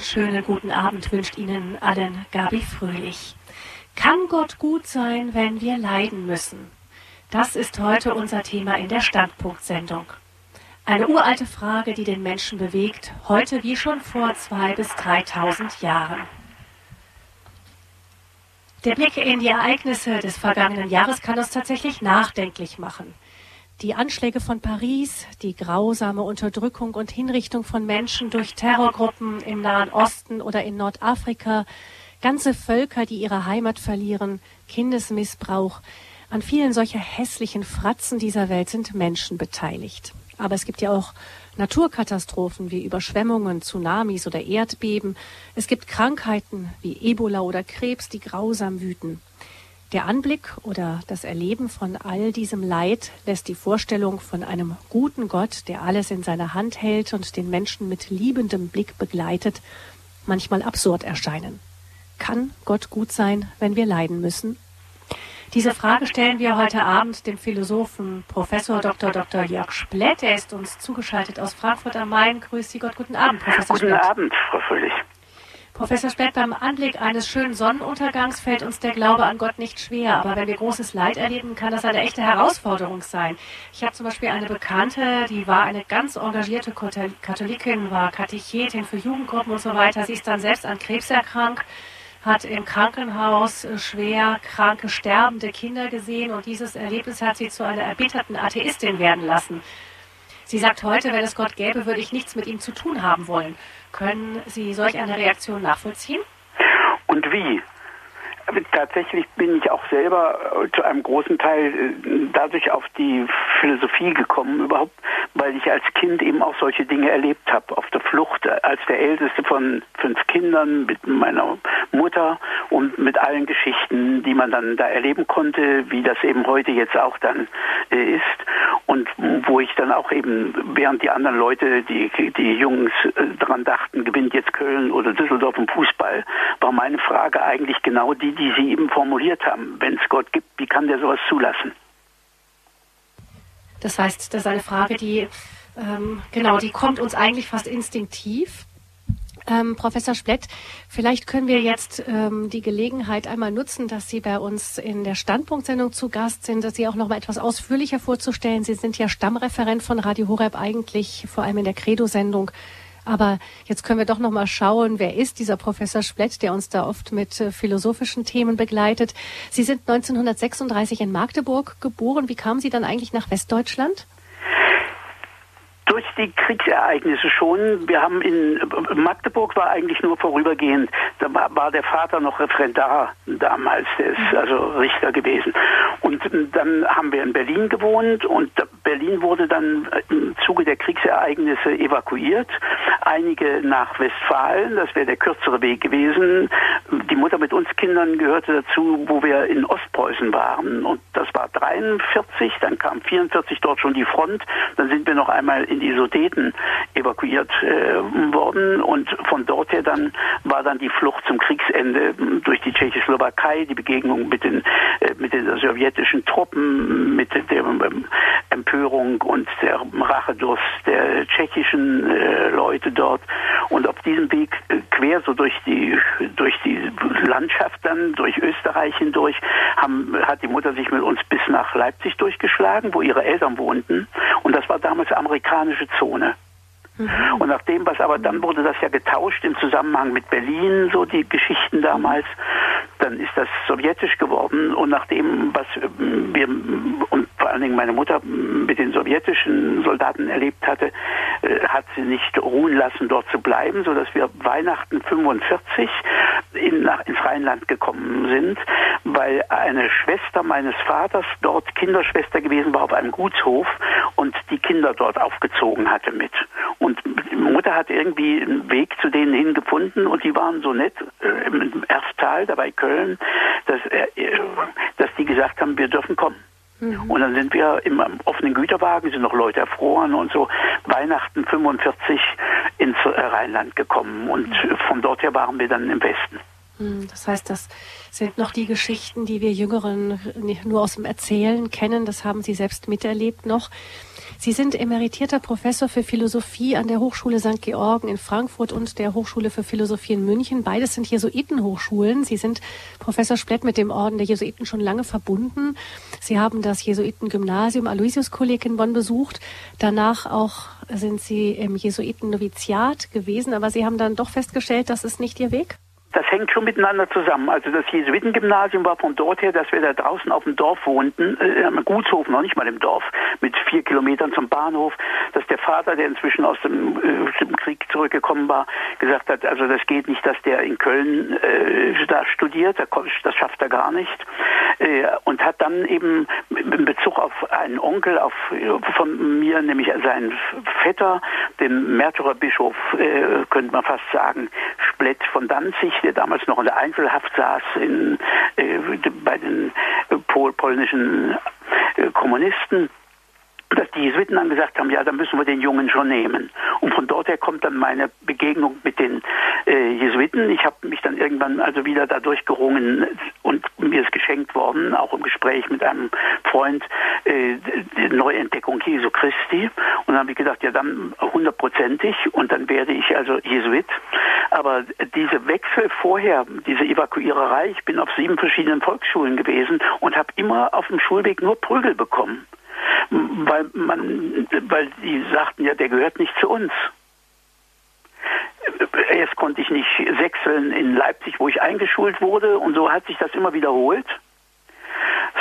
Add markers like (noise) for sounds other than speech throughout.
Schönen guten Abend wünscht Ihnen allen Gabi Fröhlich. Kann Gott gut sein, wenn wir leiden müssen? Das ist heute unser Thema in der Standpunktsendung. Eine uralte Frage, die den Menschen bewegt, heute wie schon vor zwei bis dreitausend Jahren. Der Blick in die Ereignisse des vergangenen Jahres kann uns tatsächlich nachdenklich machen. Die Anschläge von Paris, die grausame Unterdrückung und Hinrichtung von Menschen durch Terrorgruppen im Nahen Osten oder in Nordafrika, ganze Völker, die ihre Heimat verlieren, Kindesmissbrauch. An vielen solcher hässlichen Fratzen dieser Welt sind Menschen beteiligt. Aber es gibt ja auch Naturkatastrophen wie Überschwemmungen, Tsunamis oder Erdbeben. Es gibt Krankheiten wie Ebola oder Krebs, die grausam wüten. Der Anblick oder das Erleben von all diesem Leid lässt die Vorstellung von einem guten Gott, der alles in seiner Hand hält und den Menschen mit liebendem Blick begleitet, manchmal absurd erscheinen. Kann Gott gut sein, wenn wir leiden müssen? Diese Frage stellen wir heute Abend dem Philosophen Professor Dr. Dr. Jörg Splett. Er ist uns zugeschaltet aus Frankfurt am Main. Grüß Sie Gott. Guten Abend, Professor Guten Splett. Guten Abend, Frau Fröhlich. Professor Spett, beim Anblick eines schönen Sonnenuntergangs fällt uns der Glaube an Gott nicht schwer. Aber wenn wir großes Leid erleben, kann das eine echte Herausforderung sein. Ich habe zum Beispiel eine Bekannte, die war eine ganz engagierte Katholikin, war Katechetin für Jugendgruppen und so weiter. Sie ist dann selbst an Krebs erkrankt hat im Krankenhaus schwer kranke, sterbende Kinder gesehen und dieses Erlebnis hat sie zu einer erbitterten Atheistin werden lassen. Sie sagt heute, wenn es Gott gäbe, würde ich nichts mit ihm zu tun haben wollen. Können Sie solch eine Reaktion nachvollziehen? Und wie? Tatsächlich bin ich auch selber äh, zu einem großen Teil äh, dadurch auf die Philosophie gekommen, überhaupt, weil ich als Kind eben auch solche Dinge erlebt habe. Auf der Flucht äh, als der älteste von fünf Kindern mit meiner Mutter und mit allen Geschichten, die man dann da erleben konnte, wie das eben heute jetzt auch dann ist. Und wo ich dann auch eben, während die anderen Leute, die, die Jungs daran dachten, gewinnt jetzt Köln oder Düsseldorf im Fußball, war meine Frage eigentlich genau die, die Sie eben formuliert haben. Wenn es Gott gibt, wie kann der sowas zulassen? Das heißt, das ist eine Frage, die ähm, genau, die kommt uns eigentlich fast instinktiv. Ähm, Professor Splett, vielleicht können wir jetzt ähm, die Gelegenheit einmal nutzen, dass Sie bei uns in der Standpunktsendung zu Gast sind, dass Sie auch noch mal etwas ausführlicher vorzustellen. Sie sind ja Stammreferent von Radio Horeb eigentlich, vor allem in der Credo-Sendung aber jetzt können wir doch noch mal schauen, wer ist dieser Professor Splett, der uns da oft mit äh, philosophischen Themen begleitet. Sie sind 1936 in Magdeburg geboren. Wie kamen Sie dann eigentlich nach Westdeutschland? Durch die Kriegsereignisse schon. Wir haben in Magdeburg war eigentlich nur vorübergehend. Da war, der Vater noch Referendar damals, der ist mhm. also Richter gewesen. Und dann haben wir in Berlin gewohnt und Berlin wurde dann im Zuge der Kriegsereignisse evakuiert. Einige nach Westfalen, das wäre der kürzere Weg gewesen. Die Mutter mit uns Kindern gehörte dazu, wo wir in Ostpreußen waren. Und das war 43, dann kam 44 dort schon die Front. Dann sind wir noch einmal in die Sudeten evakuiert äh, worden. Und von dort her dann war dann die Flucht zum Kriegsende durch die Tschechoslowakei, die Begegnung mit den äh, mit den sowjetischen Truppen, mit der ähm, Empörung und der Rachedurst der tschechischen äh, Leute dort. Und auf diesem Weg äh, quer so durch die durch die Landschaft dann durch Österreich hindurch haben, hat die Mutter sich mit uns bis nach Leipzig durchgeschlagen, wo ihre Eltern wohnten. Und das war damals amerikanisch amerikanische Zone. Mhm. Und nachdem was aber dann wurde das ja getauscht im Zusammenhang mit Berlin, so die Geschichten damals, dann ist das sowjetisch geworden und nachdem was wir und vor allen Dingen meine Mutter mit den sowjetischen Soldaten erlebt hatte, äh, hat sie nicht ruhen lassen, dort zu bleiben, so dass wir Weihnachten 45 in, nach, ins Rheinland gekommen sind, weil eine Schwester meines Vaters dort Kinderschwester gewesen war auf einem Gutshof und die Kinder dort aufgezogen hatte mit. Und die Mutter hat irgendwie einen Weg zu denen hingefunden und die waren so nett äh, im Erstal, dabei Köln, dass, äh, dass die gesagt haben, wir dürfen kommen. Mhm. Und dann sind wir im offenen Güterwagen, sind noch Leute erfroren und so, Weihnachten 45 ins Rheinland gekommen und mhm. von dort her waren wir dann im Westen. Hm, das heißt, das sind noch die Geschichten, die wir Jüngeren nur aus dem Erzählen kennen. Das haben Sie selbst miterlebt noch. Sie sind emeritierter Professor für Philosophie an der Hochschule St. Georgen in Frankfurt und der Hochschule für Philosophie in München. Beides sind Jesuitenhochschulen. Sie sind Professor Splett mit dem Orden der Jesuiten schon lange verbunden. Sie haben das Jesuitengymnasium Aloysius-Kolleg in Bonn besucht. Danach auch sind Sie im Jesuiten-Noviziat gewesen, aber Sie haben dann doch festgestellt, das ist nicht Ihr Weg? Das hängt schon miteinander zusammen. Also das Jesuitengymnasium war von dort her, dass wir da draußen auf dem Dorf wohnten, äh, am Gutshof, noch nicht mal im Dorf, mit vier Kilometern zum Bahnhof, dass der Vater, der inzwischen aus dem, äh, dem Krieg zurückgekommen war, gesagt hat, also das geht nicht, dass der in Köln äh, da studiert, das schafft er gar nicht. Äh, und hat dann eben in Bezug auf einen Onkel auf, von mir, nämlich seinen Vetter, den Märtyrerbischof, äh, könnte man fast sagen, Splett von Danzig, der damals noch in der Einzelhaft saß in, äh, bei den äh, pol polnischen äh, Kommunisten dass die Jesuiten dann gesagt haben, ja, dann müssen wir den Jungen schon nehmen. Und von dort her kommt dann meine Begegnung mit den äh, Jesuiten. Ich habe mich dann irgendwann also wieder dadurch gerungen und mir ist geschenkt worden, auch im Gespräch mit einem Freund, äh, die Neuentdeckung Jesu Christi. Und dann habe ich gedacht, ja, dann hundertprozentig und dann werde ich also Jesuit. Aber diese Wechsel vorher, diese Evakuiererei, ich bin auf sieben verschiedenen Volksschulen gewesen und habe immer auf dem Schulweg nur Prügel bekommen weil man, weil die sagten ja, der gehört nicht zu uns. Erst konnte ich nicht sechseln in Leipzig, wo ich eingeschult wurde, und so hat sich das immer wiederholt,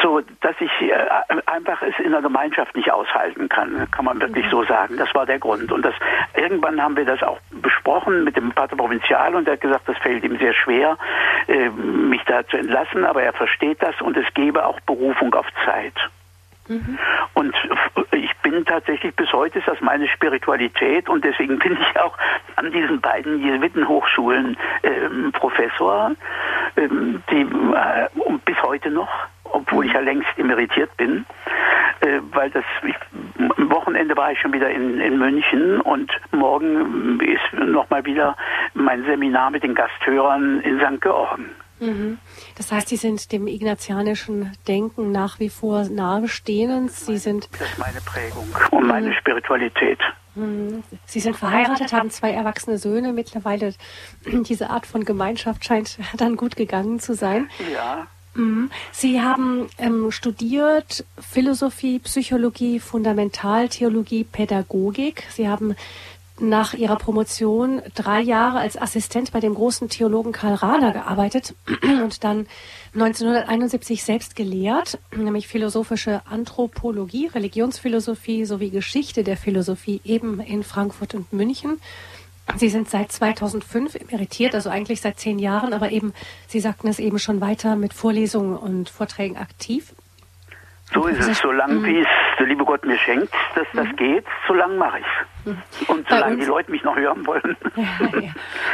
so dass ich äh, einfach es in der Gemeinschaft nicht aushalten kann, kann man wirklich so sagen. Das war der Grund. Und das irgendwann haben wir das auch besprochen mit dem Pater Provinzial und er hat gesagt, das fällt ihm sehr schwer, äh, mich da zu entlassen, aber er versteht das und es gebe auch Berufung auf Zeit. Mhm. Und ich bin tatsächlich bis heute ist das meine Spiritualität und deswegen bin ich auch an diesen beiden Jesuitenhochschulen ähm, Professor, ähm, die äh, und bis heute noch, obwohl ich ja längst emeritiert bin, äh, weil das ich, am Wochenende war ich schon wieder in, in München und morgen ist nochmal wieder mein Seminar mit den Gasthörern in St. Georgen. Mhm. Das heißt, Sie sind dem ignatianischen Denken nach wie vor nahestehend. Sie sind. Das ist meine Prägung und meine mhm. Spiritualität. Mhm. Sie sind verheiratet, haben zwei erwachsene Söhne. Mittlerweile (clears throat) diese Art von Gemeinschaft scheint (laughs) dann gut gegangen zu sein. Ja. Mhm. Sie haben ähm, studiert Philosophie, Psychologie, Fundamentaltheologie, Pädagogik. Sie haben nach ihrer Promotion drei Jahre als Assistent bei dem großen Theologen Karl Rahner gearbeitet (clears throat) und dann 1971 selbst gelehrt, nämlich philosophische Anthropologie, Religionsphilosophie sowie Geschichte der Philosophie eben in Frankfurt und München. Sie sind seit 2005 emeritiert, also eigentlich seit zehn Jahren, aber eben, Sie sagten es eben schon weiter mit Vorlesungen und Vorträgen aktiv. So ist es, solange wie es der liebe Gott mir schenkt, dass das mhm. geht, solange mache ich es. Und solange die Leute mich noch hören wollen. (laughs) Ja, ja.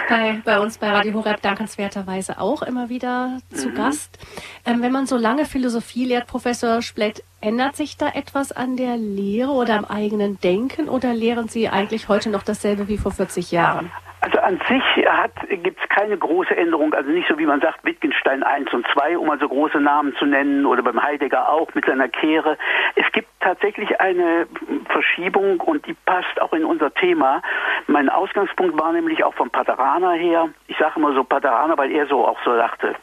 Bei, bei, uns bei Radio Horeb dankenswerterweise auch immer wieder zu mhm. Gast. Ähm, wenn man so lange Philosophie lehrt, Professor Splett, ändert sich da etwas an der Lehre oder am eigenen Denken oder lehren Sie eigentlich heute noch dasselbe wie vor 40 Jahren? Also an sich gibt es keine große Änderung, also nicht so wie man sagt, Wittgenstein 1 und 2, um also große Namen zu nennen, oder beim Heidegger auch mit seiner Kehre. Es gibt tatsächlich eine Verschiebung und die passt auch in unser Thema. Mein Ausgangspunkt war nämlich auch vom Pateraner her, ich sage immer so Pateraner, weil er so auch so dachte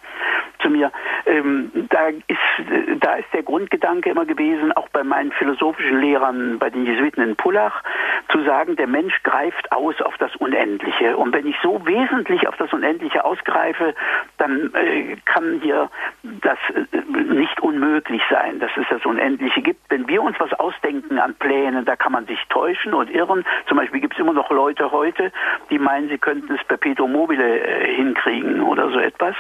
zu mir, ähm, da, ist, da ist der Grundgedanke immer gewesen, auch bei meinen philosophischen Lehrern, bei den Jesuiten in Pullach, zu sagen, der Mensch greift aus auf das Unendliche. Und wenn ich so wesentlich auf das Unendliche ausgreife, dann äh, kann hier das äh, nicht unmöglich sein, dass es das Unendliche gibt. Wenn wir uns was ausdenken an Plänen, da kann man sich täuschen und irren. Zum Beispiel gibt es immer noch Leute heute, die meinen, sie könnten es perpetuum mobile äh, hinkriegen oder so etwas.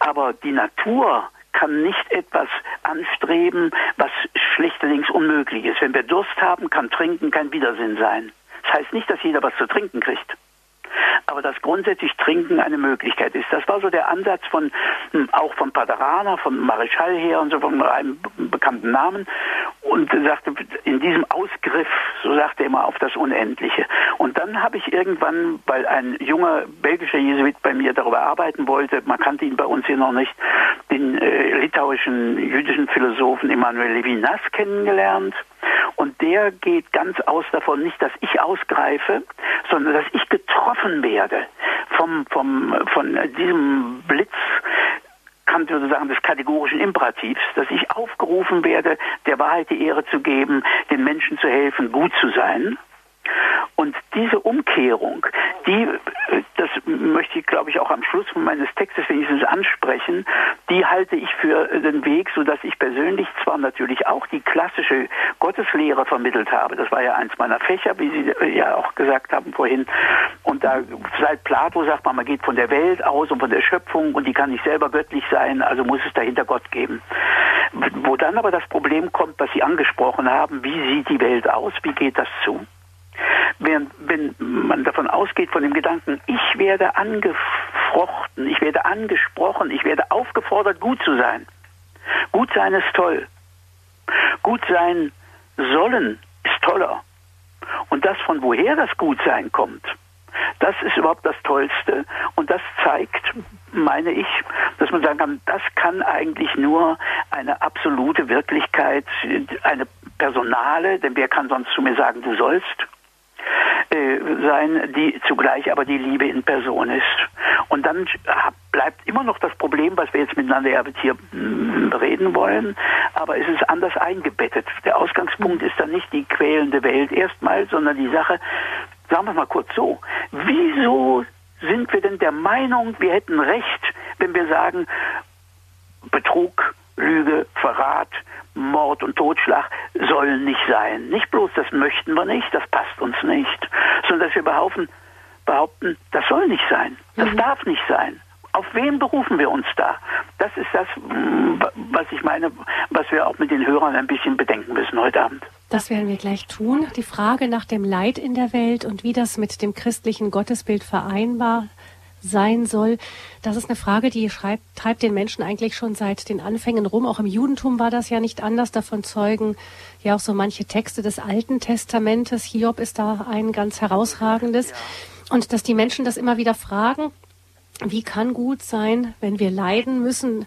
Aber die Natur kann nicht etwas anstreben, was schlechterdings unmöglich ist. Wenn wir Durst haben, kann Trinken kein Widersinn sein. Das heißt nicht, dass jeder was zu trinken kriegt. Aber dass grundsätzlich Trinken eine Möglichkeit ist. Das war so der Ansatz von hm, auch von Paderana, von Marischal her und so von einem bekannten Namen und sagte in diesem Ausgriff, so sagte er immer auf das Unendliche. Und dann habe ich irgendwann, weil ein junger belgischer Jesuit bei mir darüber arbeiten wollte, man kannte ihn bei uns hier noch nicht, den äh, litauischen jüdischen Philosophen Emmanuel Levinas kennengelernt. Und der geht ganz aus davon, nicht, dass ich ausgreife, sondern dass ich getroffen werde vom, vom, von diesem Blitz Kant würde sagen, des kategorischen Imperativs, dass ich aufgerufen werde, der Wahrheit die Ehre zu geben, den Menschen zu helfen, gut zu sein. Und diese Umkehrung, die, das möchte ich, glaube ich, auch am Schluss meines Textes wenigstens ansprechen, die halte ich für den Weg, so dass ich persönlich zwar natürlich auch die klassische Gotteslehre vermittelt habe. Das war ja eins meiner Fächer, wie Sie ja auch gesagt haben vorhin. Und da seit Plato sagt man, man geht von der Welt aus und von der Schöpfung und die kann nicht selber göttlich sein, also muss es dahinter Gott geben. Wo dann aber das Problem kommt, was Sie angesprochen haben, wie sieht die Welt aus, wie geht das zu? Während wenn man davon ausgeht, von dem Gedanken, ich werde angefrochten, ich werde angesprochen, ich werde aufgefordert, gut zu sein. Gut sein ist toll. Gut sein sollen ist toller. Und das, von woher das Gutsein kommt, das ist überhaupt das Tollste. Und das zeigt, meine ich, dass man sagen kann, das kann eigentlich nur eine absolute Wirklichkeit, eine personale, denn wer kann sonst zu mir sagen, du sollst? Äh, sein, die zugleich aber die Liebe in Person ist. Und dann bleibt immer noch das Problem, was wir jetzt miteinander ja hier mm, reden wollen, aber es ist anders eingebettet. Der Ausgangspunkt ist dann nicht die quälende Welt erstmal, sondern die Sache, sagen wir mal kurz so, wieso sind wir denn der Meinung, wir hätten Recht, wenn wir sagen, Betrug, Lüge, Verrat, Mord und Totschlag sollen nicht sein. Nicht bloß, das möchten wir nicht, das passt uns nicht, sondern dass wir behaupten, behaupten das soll nicht sein, das mhm. darf nicht sein. Auf wen berufen wir uns da? Das ist das, mm, was ich meine, was wir auch mit den Hörern ein bisschen bedenken müssen heute Abend. Das werden wir gleich tun. Die Frage nach dem Leid in der Welt und wie das mit dem christlichen Gottesbild vereinbar sein soll. Das ist eine Frage, die schreibt, treibt den Menschen eigentlich schon seit den Anfängen rum. Auch im Judentum war das ja nicht anders. Davon zeugen ja auch so manche Texte des Alten Testamentes. Hiob ist da ein ganz herausragendes. Und dass die Menschen das immer wieder fragen, wie kann gut sein, wenn wir leiden müssen?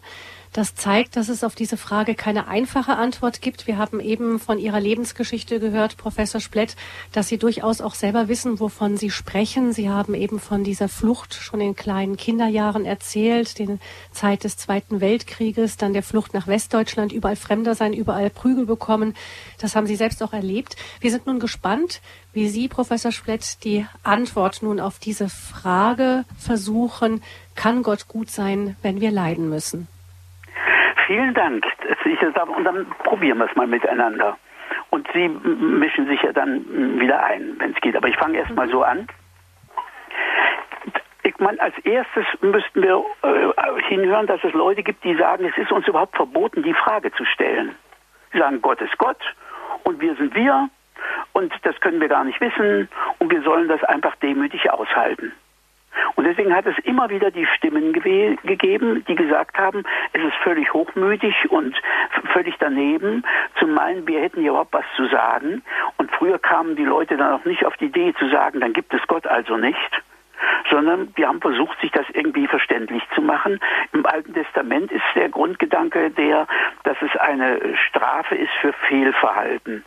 Das zeigt, dass es auf diese Frage keine einfache Antwort gibt. Wir haben eben von Ihrer Lebensgeschichte gehört, Professor Splett, dass Sie durchaus auch selber wissen, wovon Sie sprechen. Sie haben eben von dieser Flucht schon in kleinen Kinderjahren erzählt, den Zeit des Zweiten Weltkrieges, dann der Flucht nach Westdeutschland, überall Fremder sein, überall Prügel bekommen. Das haben Sie selbst auch erlebt. Wir sind nun gespannt, wie Sie, Professor Splett, die Antwort nun auf diese Frage versuchen, kann Gott gut sein, wenn wir leiden müssen? Vielen Dank. Und dann probieren wir es mal miteinander. Und Sie mischen sich ja dann wieder ein, wenn es geht. Aber ich fange erst mal so an. Ich meine, als erstes müssten wir äh, hinhören, dass es Leute gibt, die sagen, es ist uns überhaupt verboten, die Frage zu stellen. Sie sagen, Gott ist Gott und wir sind wir und das können wir gar nicht wissen und wir sollen das einfach demütig aushalten. Und deswegen hat es immer wieder die Stimmen gegeben, die gesagt haben, es ist völlig hochmütig und völlig daneben, zu meinen, wir hätten hier überhaupt was zu sagen. Und früher kamen die Leute dann auch nicht auf die Idee zu sagen, dann gibt es Gott also nicht sondern die haben versucht, sich das irgendwie verständlich zu machen. Im Alten Testament ist der Grundgedanke der, dass es eine Strafe ist für Fehlverhalten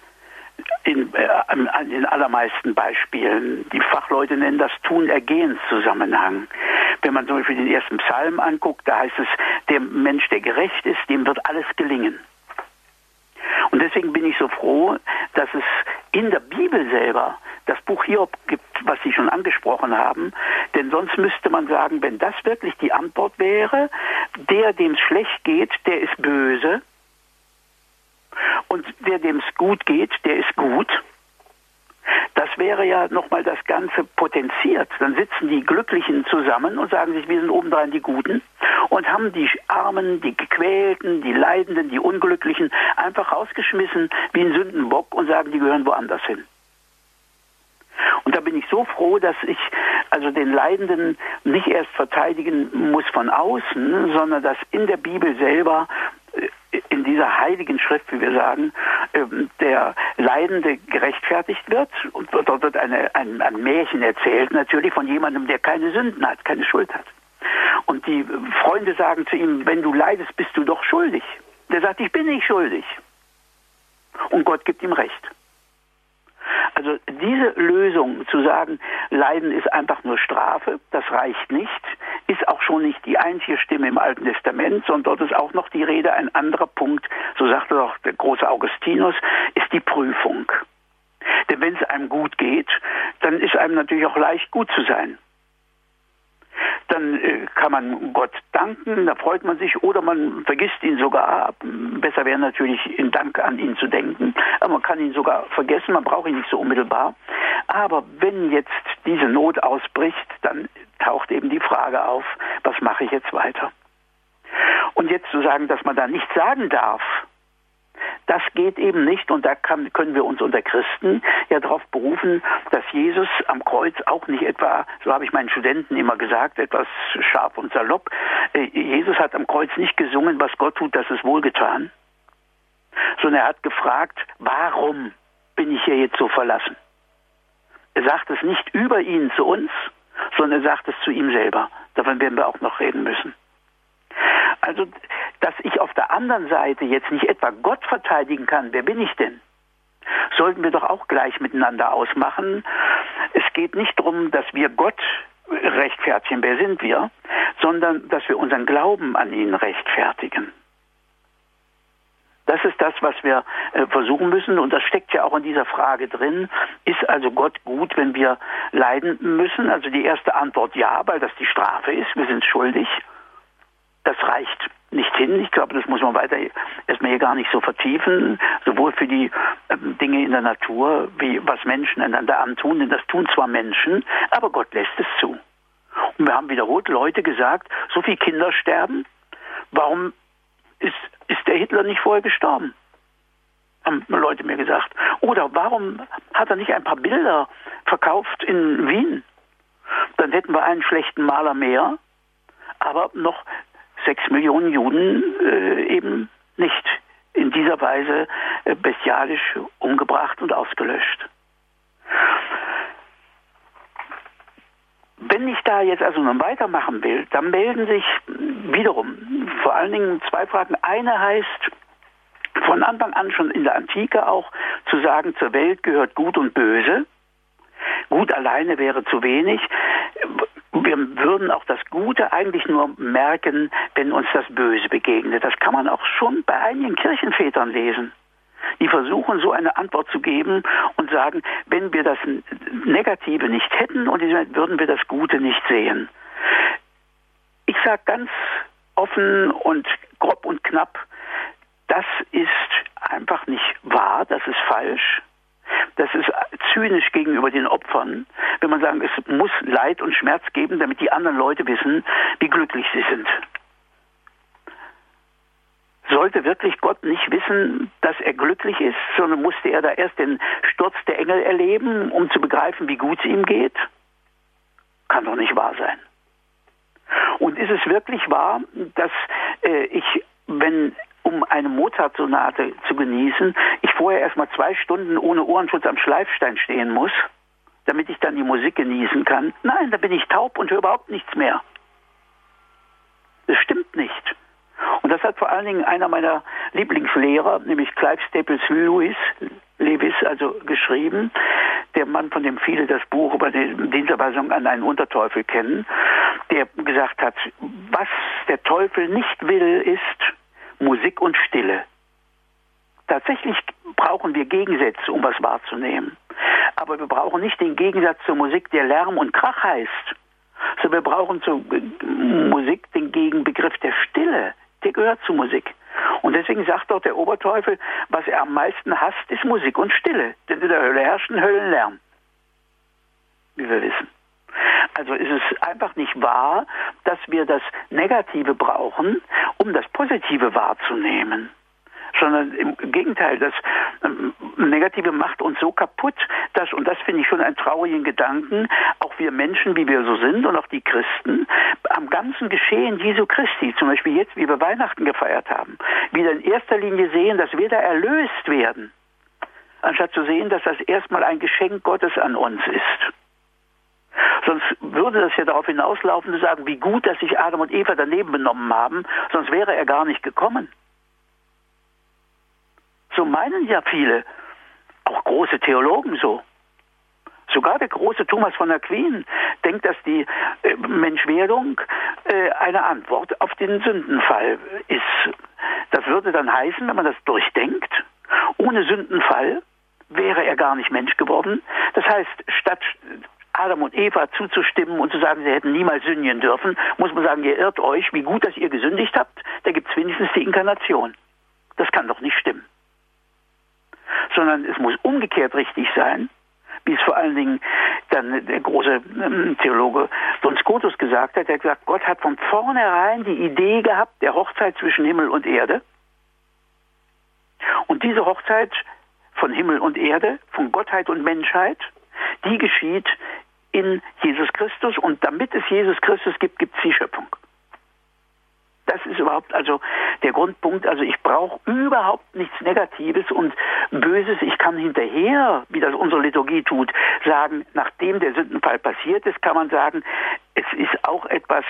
in, äh, in allermeisten Beispielen. Die Fachleute nennen das Tun-Ergehens-Zusammenhang. Wenn man zum Beispiel den ersten Psalm anguckt, da heißt es, der Mensch, der gerecht ist, dem wird alles gelingen. Und deswegen bin ich so froh, dass es in der Bibel selber das Buch Hiob gibt, was Sie schon angesprochen haben. Denn sonst müsste man sagen, wenn das wirklich die Antwort wäre, der, dem es schlecht geht, der ist böse und der, dem es gut geht, der ist gut. Das wäre ja nochmal das Ganze potenziert. Dann sitzen die Glücklichen zusammen und sagen sich, wir sind obendrein die Guten und haben die Armen, die Gequälten, die Leidenden, die Unglücklichen einfach rausgeschmissen wie ein Sündenbock und sagen, die gehören woanders hin. Und da bin ich so froh, dass ich also den Leidenden nicht erst verteidigen muss von außen, sondern dass in der Bibel selber in dieser heiligen Schrift, wie wir sagen, ähm, der Leidende gerechtfertigt wird und dort wird eine, ein, ein Märchen erzählt, natürlich von jemandem, der keine Sünden hat, keine Schuld hat. Und die Freunde sagen zu ihm, wenn du leidest, bist du doch schuldig. Der sagt, ich bin nicht schuldig. Und Gott gibt ihm Recht. Also diese Lösung zu sagen, Leiden ist einfach nur Strafe, das reicht nicht, ist auch schon nicht die einzige Stimme im Alten Testament, sondern dort ist auch noch die Rede, ein anderer Punkt, so sagte doch der große Augustinus, ist die Prüfung. Denn wenn es einem gut geht, dann ist einem natürlich auch leicht gut zu sein dann äh, kann man Gott danken, da freut man sich, oder man vergisst ihn sogar. Besser wäre natürlich in Dank an ihn zu denken, aber man kann ihn sogar vergessen, man braucht ihn nicht so unmittelbar. Aber wenn jetzt diese Not ausbricht, dann taucht eben die Frage auf, was mache ich jetzt weiter? Und jetzt zu sagen, dass man da nichts sagen darf, das geht eben nicht und da kann, können wir uns unter Christen ja darauf berufen, dass Jesus am Kreuz auch nicht etwa, so habe ich meinen Studenten immer gesagt, etwas scharf und salopp, äh, Jesus hat am Kreuz nicht gesungen, was Gott tut, das ist wohlgetan, sondern er hat gefragt, warum bin ich hier jetzt so verlassen? Er sagt es nicht über ihn zu uns, sondern er sagt es zu ihm selber. Davon werden wir auch noch reden müssen. Also, dass ich auf der anderen Seite jetzt nicht etwa Gott verteidigen kann, wer bin ich denn? Sollten wir doch auch gleich miteinander ausmachen. Es geht nicht darum, dass wir Gott rechtfertigen, wer sind wir, sondern dass wir unseren Glauben an ihn rechtfertigen. Das ist das, was wir äh, versuchen müssen. Und das steckt ja auch in dieser Frage drin. Ist also Gott gut, wenn wir leiden müssen? Also die erste Antwort ja, weil das die Strafe ist. Wir sind schuldig das reicht nicht hin. Ich glaube, das muss man weiter erstmal hier gar nicht so vertiefen, sowohl für die ähm, Dinge in der Natur, wie was Menschen einander antun, denn das tun zwar Menschen, aber Gott lässt es zu. Und wir haben wiederholt Leute gesagt, so viele Kinder sterben, warum ist, ist der Hitler nicht vorher gestorben? Haben Leute mir gesagt. Oder warum hat er nicht ein paar Bilder verkauft in Wien? Dann hätten wir einen schlechten Maler mehr, aber noch sechs Millionen Juden äh, eben nicht in dieser Weise äh, bestialisch umgebracht und ausgelöscht. Wenn ich da jetzt also nun weitermachen will, dann melden sich wiederum vor allen Dingen zwei Fragen. Eine heißt, von Anfang an schon in der Antike auch zu sagen, zur Welt gehört Gut und Böse. Gut alleine wäre zu wenig wir würden auch das Gute eigentlich nur merken, wenn uns das Böse begegnet. Das kann man auch schon bei einigen Kirchenvätern lesen. Die versuchen so eine Antwort zu geben und sagen, wenn wir das Negative nicht hätten und würden wir das Gute nicht sehen. Ich sage ganz offen und grob und knapp, das ist einfach nicht wahr, das ist falsch. Das ist zynisch gegenüber den Opfern, wenn man sagt, es muss Leid und Schmerz geben, damit die anderen Leute wissen, wie glücklich sie sind. Sollte wirklich Gott nicht wissen, dass er glücklich ist, sondern musste er da erst den Sturz der Engel erleben, um zu begreifen, wie gut es ihm geht? Kann doch nicht wahr sein. Und ist es wirklich wahr, dass äh, ich, wenn um eine Mozart-Sonate zu genießen, ich vorher erstmal zwei Stunden ohne Ohrenschutz am Schleifstein stehen muss, damit ich dann die Musik genießen kann. Nein, da bin ich taub und höre überhaupt nichts mehr. Das stimmt nicht. Und das hat vor allen Dingen einer meiner Lieblingslehrer, nämlich Clive Staples Lewis, Lewis also geschrieben, der Mann, von dem viele das Buch über die Dienstverweisung an einen Unterteufel kennen, der gesagt hat, was der Teufel nicht will, ist, Musik und Stille. Tatsächlich brauchen wir Gegensätze, um was wahrzunehmen. Aber wir brauchen nicht den Gegensatz zur Musik, der Lärm und Krach heißt, sondern wir brauchen zur Musik den Gegenbegriff der Stille. Der gehört zur Musik. Und deswegen sagt doch der Oberteufel, was er am meisten hasst, ist Musik und Stille. Denn in der Hölle herrscht ein Höllenlärm. Wie wir wissen. Also ist es einfach nicht wahr, dass wir das Negative brauchen, um das Positive wahrzunehmen sondern im Gegenteil, das ähm, negative macht uns so kaputt, dass, und das finde ich schon einen traurigen Gedanken, auch wir Menschen, wie wir so sind und auch die Christen, am ganzen Geschehen Jesu Christi, zum Beispiel jetzt, wie wir Weihnachten gefeiert haben, wieder in erster Linie sehen, dass wir da erlöst werden, anstatt zu sehen, dass das erstmal ein Geschenk Gottes an uns ist. Sonst würde das ja darauf hinauslaufen zu sagen, wie gut, dass sich Adam und Eva daneben benommen haben, sonst wäre er gar nicht gekommen. So meinen ja viele, auch große Theologen so. Sogar der große Thomas von Aquin denkt, dass die äh, Menschwerdung äh, eine Antwort auf den Sündenfall ist. Das würde dann heißen, wenn man das durchdenkt, ohne Sündenfall wäre er gar nicht Mensch geworden. Das heißt, statt Adam und Eva zuzustimmen und zu sagen, sie hätten niemals sündigen dürfen, muss man sagen, ihr irrt euch, wie gut, dass ihr gesündigt habt, da gibt es wenigstens die Inkarnation. Das kann doch nicht stimmen sondern es muss umgekehrt richtig sein, wie es vor allen Dingen dann der große ähm, Theologe Don Scotus gesagt hat. Er hat gesagt, Gott hat von vornherein die Idee gehabt der Hochzeit zwischen Himmel und Erde. Und diese Hochzeit von Himmel und Erde, von Gottheit und Menschheit, die geschieht in Jesus Christus und damit es Jesus Christus gibt, gibt es die Schöpfung. Das ist überhaupt also der Grundpunkt. Also ich brauche überhaupt nichts Negatives und Böses. Ich kann hinterher, wie das unsere Liturgie tut, sagen, nachdem der Sündenfall passiert ist, kann man sagen, es ist auch etwas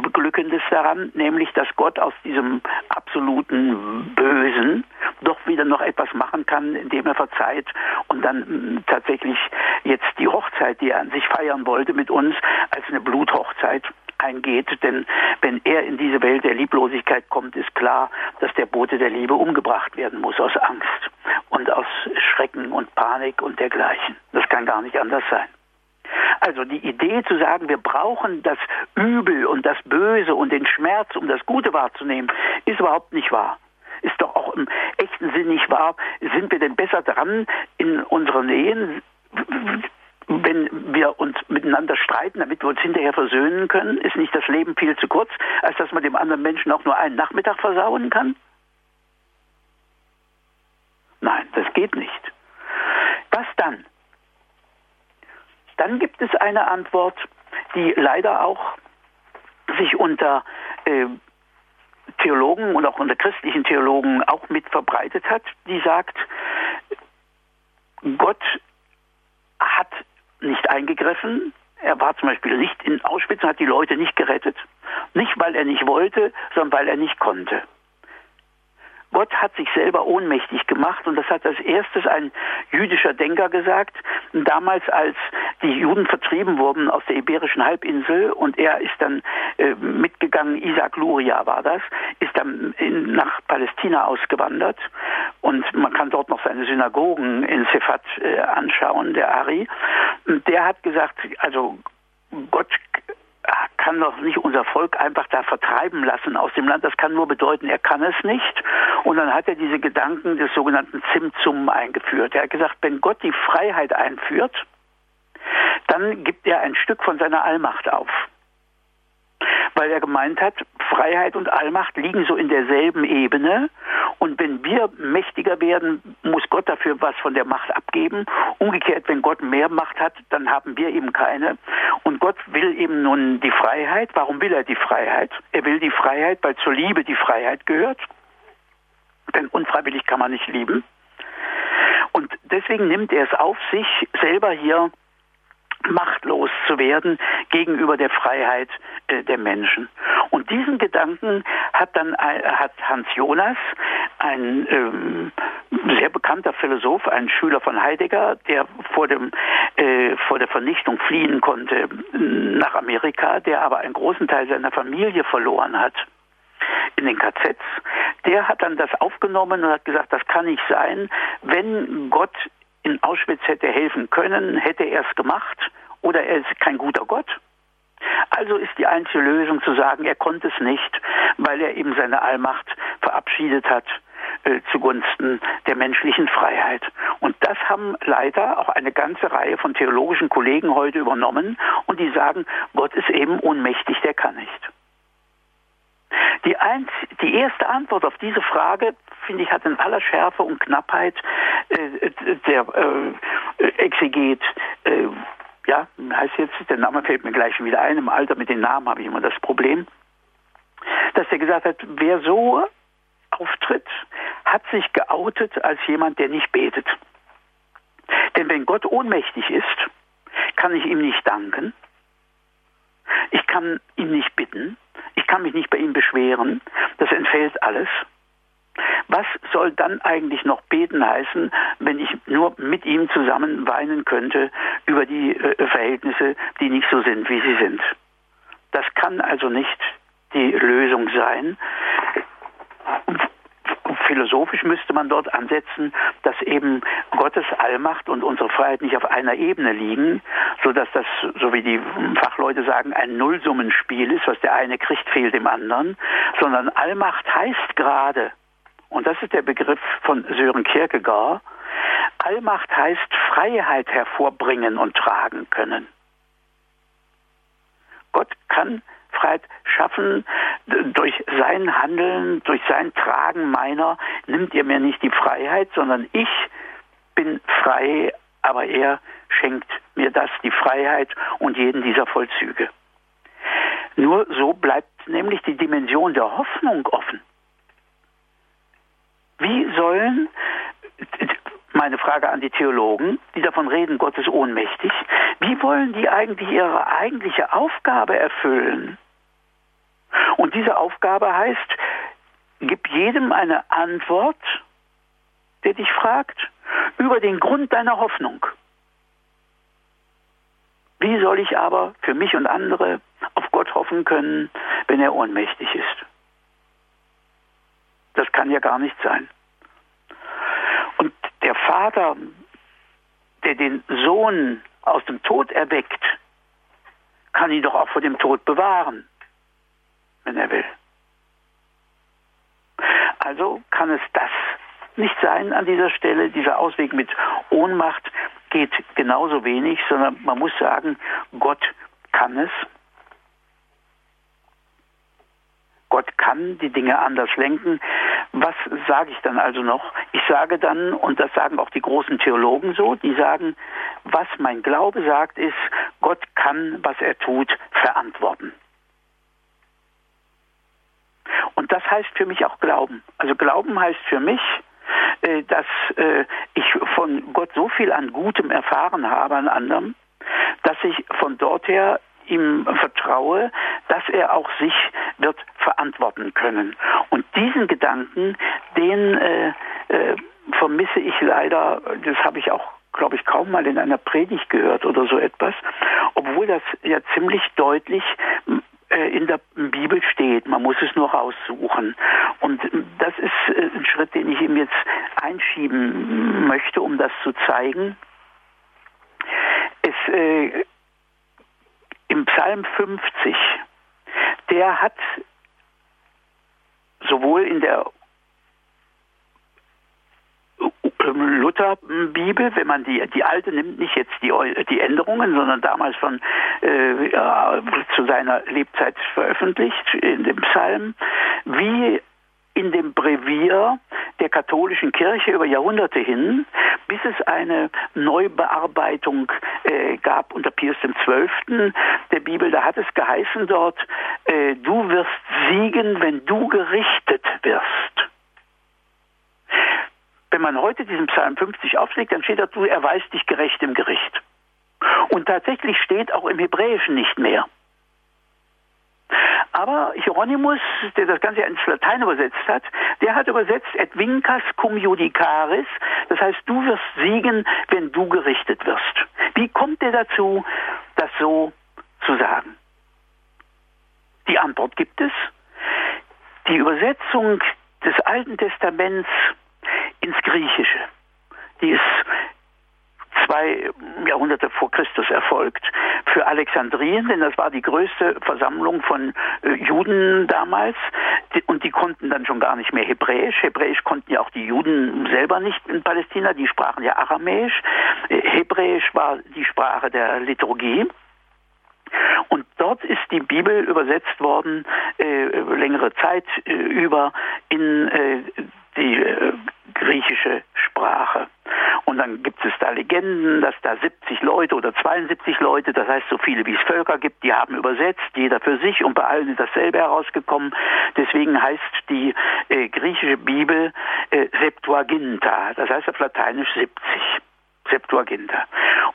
Beglückendes daran, nämlich dass Gott aus diesem absoluten Bösen doch wieder noch etwas machen kann, indem er verzeiht und dann hm, tatsächlich jetzt die Hochzeit, die er an sich feiern wollte mit uns, als eine Bluthochzeit eingeht. Denn wenn er in diese Welt der Lieblosigkeit kommt, ist klar, dass der Bote der Liebe umgebracht werden muss aus Angst und aus Schrecken und Panik und dergleichen. Das kann gar nicht anders sein. Also die Idee zu sagen, wir brauchen das Übel und das Böse und den Schmerz, um das Gute wahrzunehmen, ist überhaupt nicht wahr. Ist doch auch im echten Sinn nicht wahr. Sind wir denn besser dran in unseren Ehen? wenn wir uns miteinander streiten, damit wir uns hinterher versöhnen können, ist nicht das Leben viel zu kurz, als dass man dem anderen Menschen auch nur einen Nachmittag versauen kann? Nein, das geht nicht. Was dann? Dann gibt es eine Antwort, die leider auch sich unter äh, Theologen und auch unter christlichen Theologen auch mit verbreitet hat, die sagt, Gott hat nicht eingegriffen. Er war zum Beispiel nicht in Auschwitz und hat die Leute nicht gerettet. Nicht, weil er nicht wollte, sondern weil er nicht konnte. Gott hat sich selber ohnmächtig gemacht und das hat als erstes ein jüdischer Denker gesagt, damals als die Juden vertrieben wurden aus der Iberischen Halbinsel und er ist dann äh, mitgegangen, Isaac Luria war das, ist dann in, nach Palästina ausgewandert und man kann dort noch seine Synagogen in Sefat äh, anschauen, der Ari. Und der hat gesagt, also Gott kann doch nicht unser Volk einfach da vertreiben lassen aus dem Land. Das kann nur bedeuten, er kann es nicht. Und dann hat er diese Gedanken des sogenannten Zimtzum eingeführt. Er hat gesagt, wenn Gott die Freiheit einführt, dann gibt er ein Stück von seiner Allmacht auf weil er gemeint hat, Freiheit und Allmacht liegen so in derselben Ebene und wenn wir mächtiger werden, muss Gott dafür was von der Macht abgeben. Umgekehrt, wenn Gott mehr Macht hat, dann haben wir eben keine. Und Gott will eben nun die Freiheit. Warum will er die Freiheit? Er will die Freiheit, weil zur Liebe die Freiheit gehört. Denn unfreiwillig kann man nicht lieben. Und deswegen nimmt er es auf sich, selber hier machtlos zu werden gegenüber der Freiheit äh, der Menschen. Und diesen Gedanken hat dann äh, hat Hans Jonas, ein ähm, sehr bekannter Philosoph, ein Schüler von Heidegger, der vor dem äh, vor der Vernichtung fliehen konnte nach Amerika, der aber einen großen Teil seiner Familie verloren hat in den KZs, der hat dann das aufgenommen und hat gesagt, das kann nicht sein, wenn Gott in Auschwitz hätte helfen können, hätte er es gemacht oder er ist kein guter Gott. Also ist die einzige Lösung zu sagen, er konnte es nicht, weil er eben seine Allmacht verabschiedet hat äh, zugunsten der menschlichen Freiheit. Und das haben leider auch eine ganze Reihe von theologischen Kollegen heute übernommen und die sagen, Gott ist eben ohnmächtig, der kann nicht. Die, einz die erste Antwort auf diese Frage finde ich, hat in aller Schärfe und Knappheit äh, der äh, Exeget, äh, ja, heißt jetzt, der Name fällt mir gleich wieder ein, im Alter mit den Namen habe ich immer das Problem, dass er gesagt hat, wer so auftritt, hat sich geoutet als jemand, der nicht betet. Denn wenn Gott ohnmächtig ist, kann ich ihm nicht danken, ich kann ihn nicht bitten, ich kann mich nicht bei ihm beschweren, das entfällt alles. Was soll dann eigentlich noch beten heißen, wenn ich nur mit ihm zusammen weinen könnte über die äh, Verhältnisse, die nicht so sind, wie sie sind? Das kann also nicht die Lösung sein philosophisch müsste man dort ansetzen, dass eben Gottes Allmacht und unsere Freiheit nicht auf einer Ebene liegen, so dass das, so wie die Fachleute sagen, ein Nullsummenspiel ist, was der eine kriegt, fehlt dem anderen, sondern Allmacht heißt gerade, und das ist der Begriff von Sören Kierkegaard, Allmacht heißt Freiheit hervorbringen und tragen können. Gott kann Freiheit schaffen. Durch sein Handeln, durch sein Tragen meiner nimmt ihr mir nicht die Freiheit, sondern ich bin frei, aber er schenkt mir das, die Freiheit und jeden dieser Vollzüge. Nur so bleibt nämlich die Dimension der Hoffnung offen. Wie sollen meine Frage an die Theologen, die davon reden, Gott ist ohnmächtig. Wie wollen die eigentlich ihre eigentliche Aufgabe erfüllen? Und diese Aufgabe heißt, gib jedem eine Antwort, der dich fragt, über den Grund deiner Hoffnung. Wie soll ich aber für mich und andere auf Gott hoffen können, wenn er ohnmächtig ist? Das kann ja gar nicht sein. Und der Vater, der den Sohn aus dem Tod erweckt, kann ihn doch auch vor dem Tod bewahren wenn er will. Also kann es das nicht sein an dieser Stelle. Dieser Ausweg mit Ohnmacht geht genauso wenig, sondern man muss sagen, Gott kann es. Gott kann die Dinge anders lenken. Was sage ich dann also noch? Ich sage dann, und das sagen auch die großen Theologen so, die sagen, was mein Glaube sagt, ist, Gott kann, was er tut, verantworten. Und das heißt für mich auch Glauben. Also Glauben heißt für mich, äh, dass äh, ich von Gott so viel an Gutem erfahren habe an anderem, dass ich von dort her ihm vertraue, dass er auch sich wird verantworten können. Und diesen Gedanken, den äh, äh, vermisse ich leider, das habe ich auch glaube ich, kaum mal in einer Predigt gehört oder so etwas, obwohl das ja ziemlich deutlich in der Bibel steht. Man muss es nur raussuchen. Und das ist äh, ein Schritt, den ich ihm jetzt einschieben möchte, um das zu zeigen. Es, äh, Im Psalm 50, der hat sowohl in der Lutherbibel, wenn man die, die alte nimmt, nicht jetzt die, die Änderungen, sondern damals von äh, zu seiner Lebzeit veröffentlicht in dem Psalm, wie in dem Brevier der katholischen Kirche über Jahrhunderte hin, bis es eine Neubearbeitung äh, gab unter Pius XII. der Bibel. Da hat es geheißen dort, äh, du wirst siegen, wenn du gerichtet wirst. Wenn man heute diesen Psalm 50 aufschlägt, dann steht dazu, er weiß dich gerecht im Gericht. Und tatsächlich steht auch im Hebräischen nicht mehr. Aber Hieronymus, der das Ganze ins Latein übersetzt hat, der hat übersetzt et vincas cum judicaris, das heißt, du wirst siegen, wenn du gerichtet wirst. Wie kommt er dazu, das so zu sagen? Die Antwort gibt es. Die Übersetzung des Alten Testaments ins Griechische. Die ist zwei Jahrhunderte vor Christus erfolgt für Alexandrien, denn das war die größte Versammlung von äh, Juden damals und die konnten dann schon gar nicht mehr Hebräisch. Hebräisch konnten ja auch die Juden selber nicht in Palästina, die sprachen ja Aramäisch. Äh, Hebräisch war die Sprache der Liturgie. Und dort ist die Bibel übersetzt worden, äh, längere Zeit äh, über in äh, die äh, griechische Sprache. Und dann gibt es da Legenden, dass da 70 Leute oder 72 Leute, das heißt so viele wie es Völker gibt, die haben übersetzt, jeder für sich und bei allen ist dasselbe herausgekommen. Deswegen heißt die äh, griechische Bibel äh, Septuaginta, das heißt auf Lateinisch 70. Septuaginta.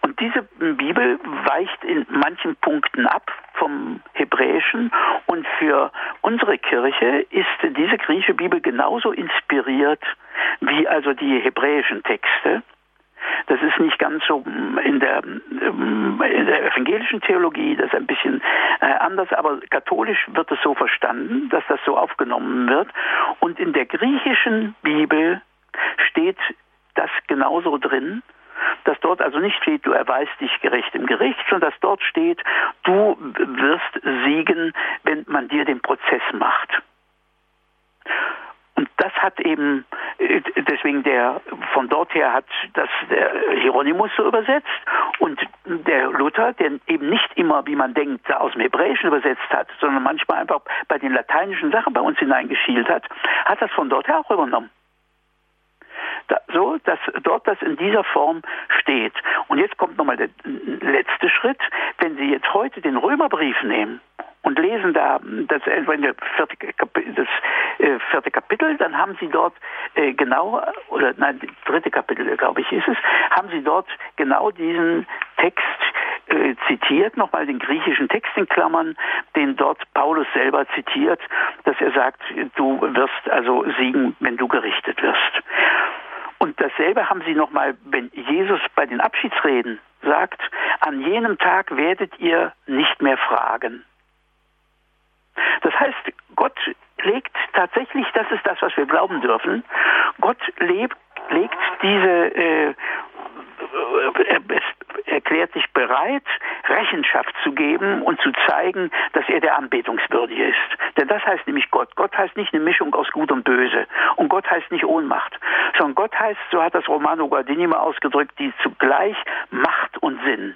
Und diese Bibel weicht in manchen Punkten ab vom Hebräischen und für unsere Kirche ist diese griechische Bibel genauso inspiriert wie also die hebräischen Texte. Das ist nicht ganz so in der, in der evangelischen Theologie, das ist ein bisschen äh, anders, aber katholisch wird es so verstanden, dass das so aufgenommen wird. Und in der griechischen Bibel steht das genauso drin dass dort also nicht steht, du erweist dich gerecht im Gericht, sondern dass dort steht, du wirst siegen, wenn man dir den Prozess macht. Und das hat eben, deswegen der, von dort her hat das der Hieronymus so übersetzt und der Luther, der eben nicht immer, wie man denkt, aus dem Hebräischen übersetzt hat, sondern manchmal einfach bei den lateinischen Sachen bei uns hineingeschielt hat, hat das von dort her auch übernommen. Da, so, dass dort das in dieser Form steht. Und jetzt kommt nochmal der letzte Schritt. Wenn Sie jetzt heute den Römerbrief nehmen und lesen da das, vierte, Kapitel, das äh, vierte Kapitel, dann haben Sie dort äh, genau, oder nein, dritte Kapitel, glaube ich, ist es, haben Sie dort genau diesen Text äh, zitiert, nochmal den griechischen Text in Klammern, den dort Paulus selber zitiert, dass er sagt, du wirst also siegen, wenn du gerichtet wirst. Und dasselbe haben sie nochmal, wenn Jesus bei den Abschiedsreden sagt, an jenem Tag werdet ihr nicht mehr fragen. Das heißt, Gott legt tatsächlich, das ist das, was wir glauben dürfen, Gott lebt, legt diese äh, er erklärt sich bereit, Rechenschaft zu geben und zu zeigen, dass er der Anbetungswürdige ist. Denn das heißt nämlich Gott. Gott heißt nicht eine Mischung aus Gut und Böse. Und Gott heißt nicht Ohnmacht. Sondern Gott heißt, so hat das Romano Guardini mal ausgedrückt, die zugleich Macht und Sinn.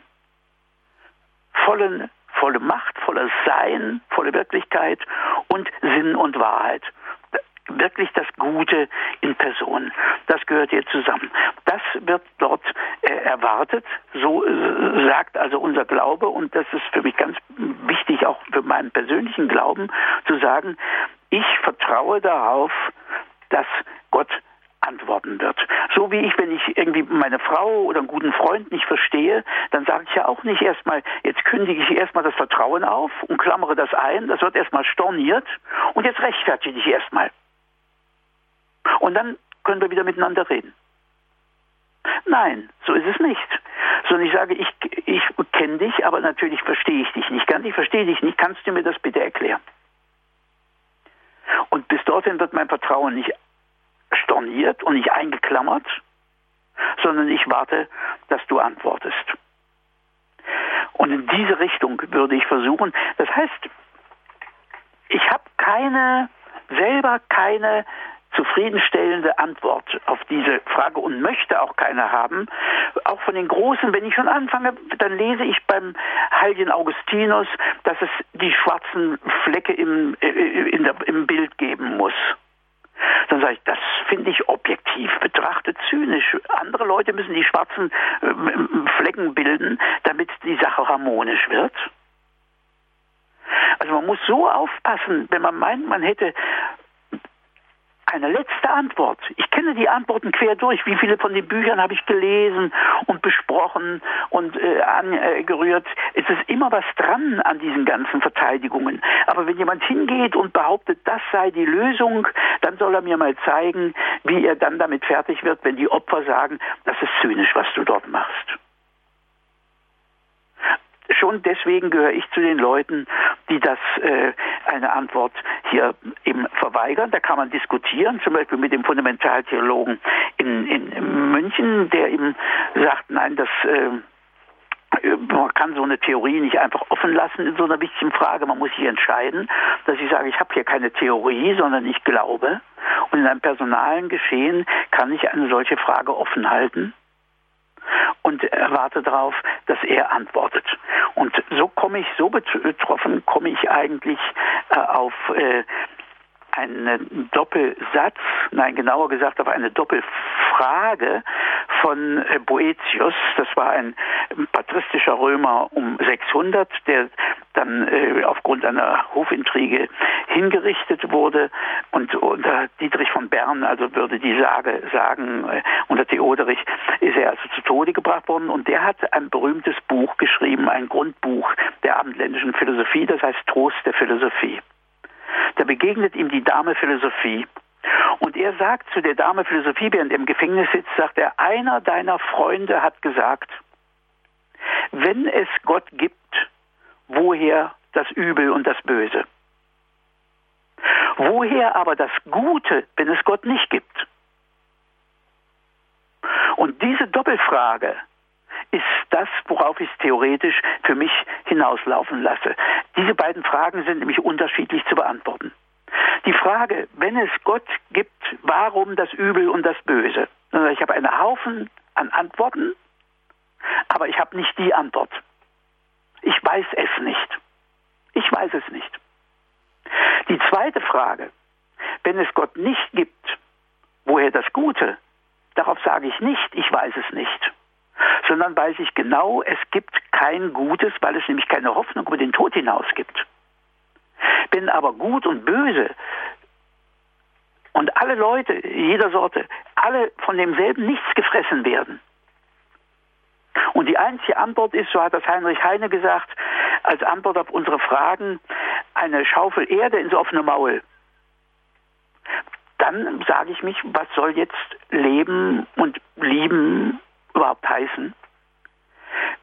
Volle, volle Macht, volles Sein, volle Wirklichkeit und Sinn und Wahrheit wirklich das Gute in Person. Das gehört hier zusammen. Das wird dort äh, erwartet, so äh, sagt also unser Glaube und das ist für mich ganz wichtig, auch für meinen persönlichen Glauben, zu sagen, ich vertraue darauf, dass Gott antworten wird. So wie ich, wenn ich irgendwie meine Frau oder einen guten Freund nicht verstehe, dann sage ich ja auch nicht erstmal, jetzt kündige ich erstmal das Vertrauen auf und klammere das ein, das wird erstmal storniert und jetzt rechtfertige ich erstmal. Und dann können wir wieder miteinander reden. Nein, so ist es nicht. Sondern ich sage, ich, ich kenne dich, aber natürlich verstehe ich dich nicht ganz. Ich verstehe dich nicht. Kannst du mir das bitte erklären? Und bis dorthin wird mein Vertrauen nicht storniert und nicht eingeklammert, sondern ich warte, dass du antwortest. Und in diese Richtung würde ich versuchen. Das heißt, ich habe keine, selber keine zufriedenstellende Antwort auf diese Frage und möchte auch keine haben. Auch von den Großen, wenn ich schon anfange, dann lese ich beim Heiligen Augustinus, dass es die schwarzen Flecke im, äh, der, im Bild geben muss. Dann sage ich, das finde ich objektiv betrachtet zynisch. Andere Leute müssen die schwarzen äh, Flecken bilden, damit die Sache harmonisch wird. Also man muss so aufpassen, wenn man meint, man hätte eine letzte Antwort. Ich kenne die Antworten quer durch. Wie viele von den Büchern habe ich gelesen und besprochen und äh, angerührt? Es ist immer was dran an diesen ganzen Verteidigungen. Aber wenn jemand hingeht und behauptet, das sei die Lösung, dann soll er mir mal zeigen, wie er dann damit fertig wird, wenn die Opfer sagen, das ist zynisch, was du dort machst schon deswegen gehöre ich zu den Leuten, die das äh, eine Antwort hier eben verweigern. Da kann man diskutieren, zum Beispiel mit dem Fundamentaltheologen in, in München, der eben sagt, nein, das äh, man kann so eine Theorie nicht einfach offen lassen in so einer wichtigen Frage. Man muss sich entscheiden, dass ich sage, ich habe hier keine Theorie, sondern ich glaube. Und in einem personalen Geschehen kann ich eine solche Frage offen halten und erwarte darauf, dass er antwortet. Und so komme ich, so betroffen komme ich eigentlich äh, auf äh, einen Doppelsatz, nein, genauer gesagt auf eine Doppelfrage von äh, Boetius. Das war ein patristischer Römer um 600, der dann äh, aufgrund einer Hofintrige hingerichtet wurde und unter Dietrich von Bern, also würde die Sage sagen, äh, unter Theoderich ist er also zu Tode gebracht worden und der hat ein berühmtes Buch geschrieben, ein Grundbuch der abendländischen Philosophie, das heißt Trost der Philosophie. Da begegnet ihm die Dame Philosophie. Und er sagt zu der Dame Philosophie, während er im Gefängnis sitzt, sagt er, einer deiner Freunde hat gesagt, wenn es Gott gibt, woher das Übel und das Böse? Woher aber das Gute, wenn es Gott nicht gibt? Und diese Doppelfrage ist das, worauf ich es theoretisch für mich hinauslaufen lasse. Diese beiden Fragen sind nämlich unterschiedlich zu beantworten. Die Frage, wenn es Gott gibt, warum das Übel und das Böse? Ich habe einen Haufen an Antworten, aber ich habe nicht die Antwort. Ich weiß es nicht. Ich weiß es nicht. Die zweite Frage, wenn es Gott nicht gibt, woher das Gute? Darauf sage ich nicht, ich weiß es nicht sondern weiß ich genau, es gibt kein Gutes, weil es nämlich keine Hoffnung über den Tod hinaus gibt. Wenn aber Gut und Böse und alle Leute jeder Sorte, alle von demselben nichts gefressen werden. Und die einzige Antwort ist, so hat das Heinrich Heine gesagt, als Antwort auf unsere Fragen, eine Schaufel Erde ins offene Maul. Dann sage ich mich, was soll jetzt Leben und Lieben überhaupt heißen?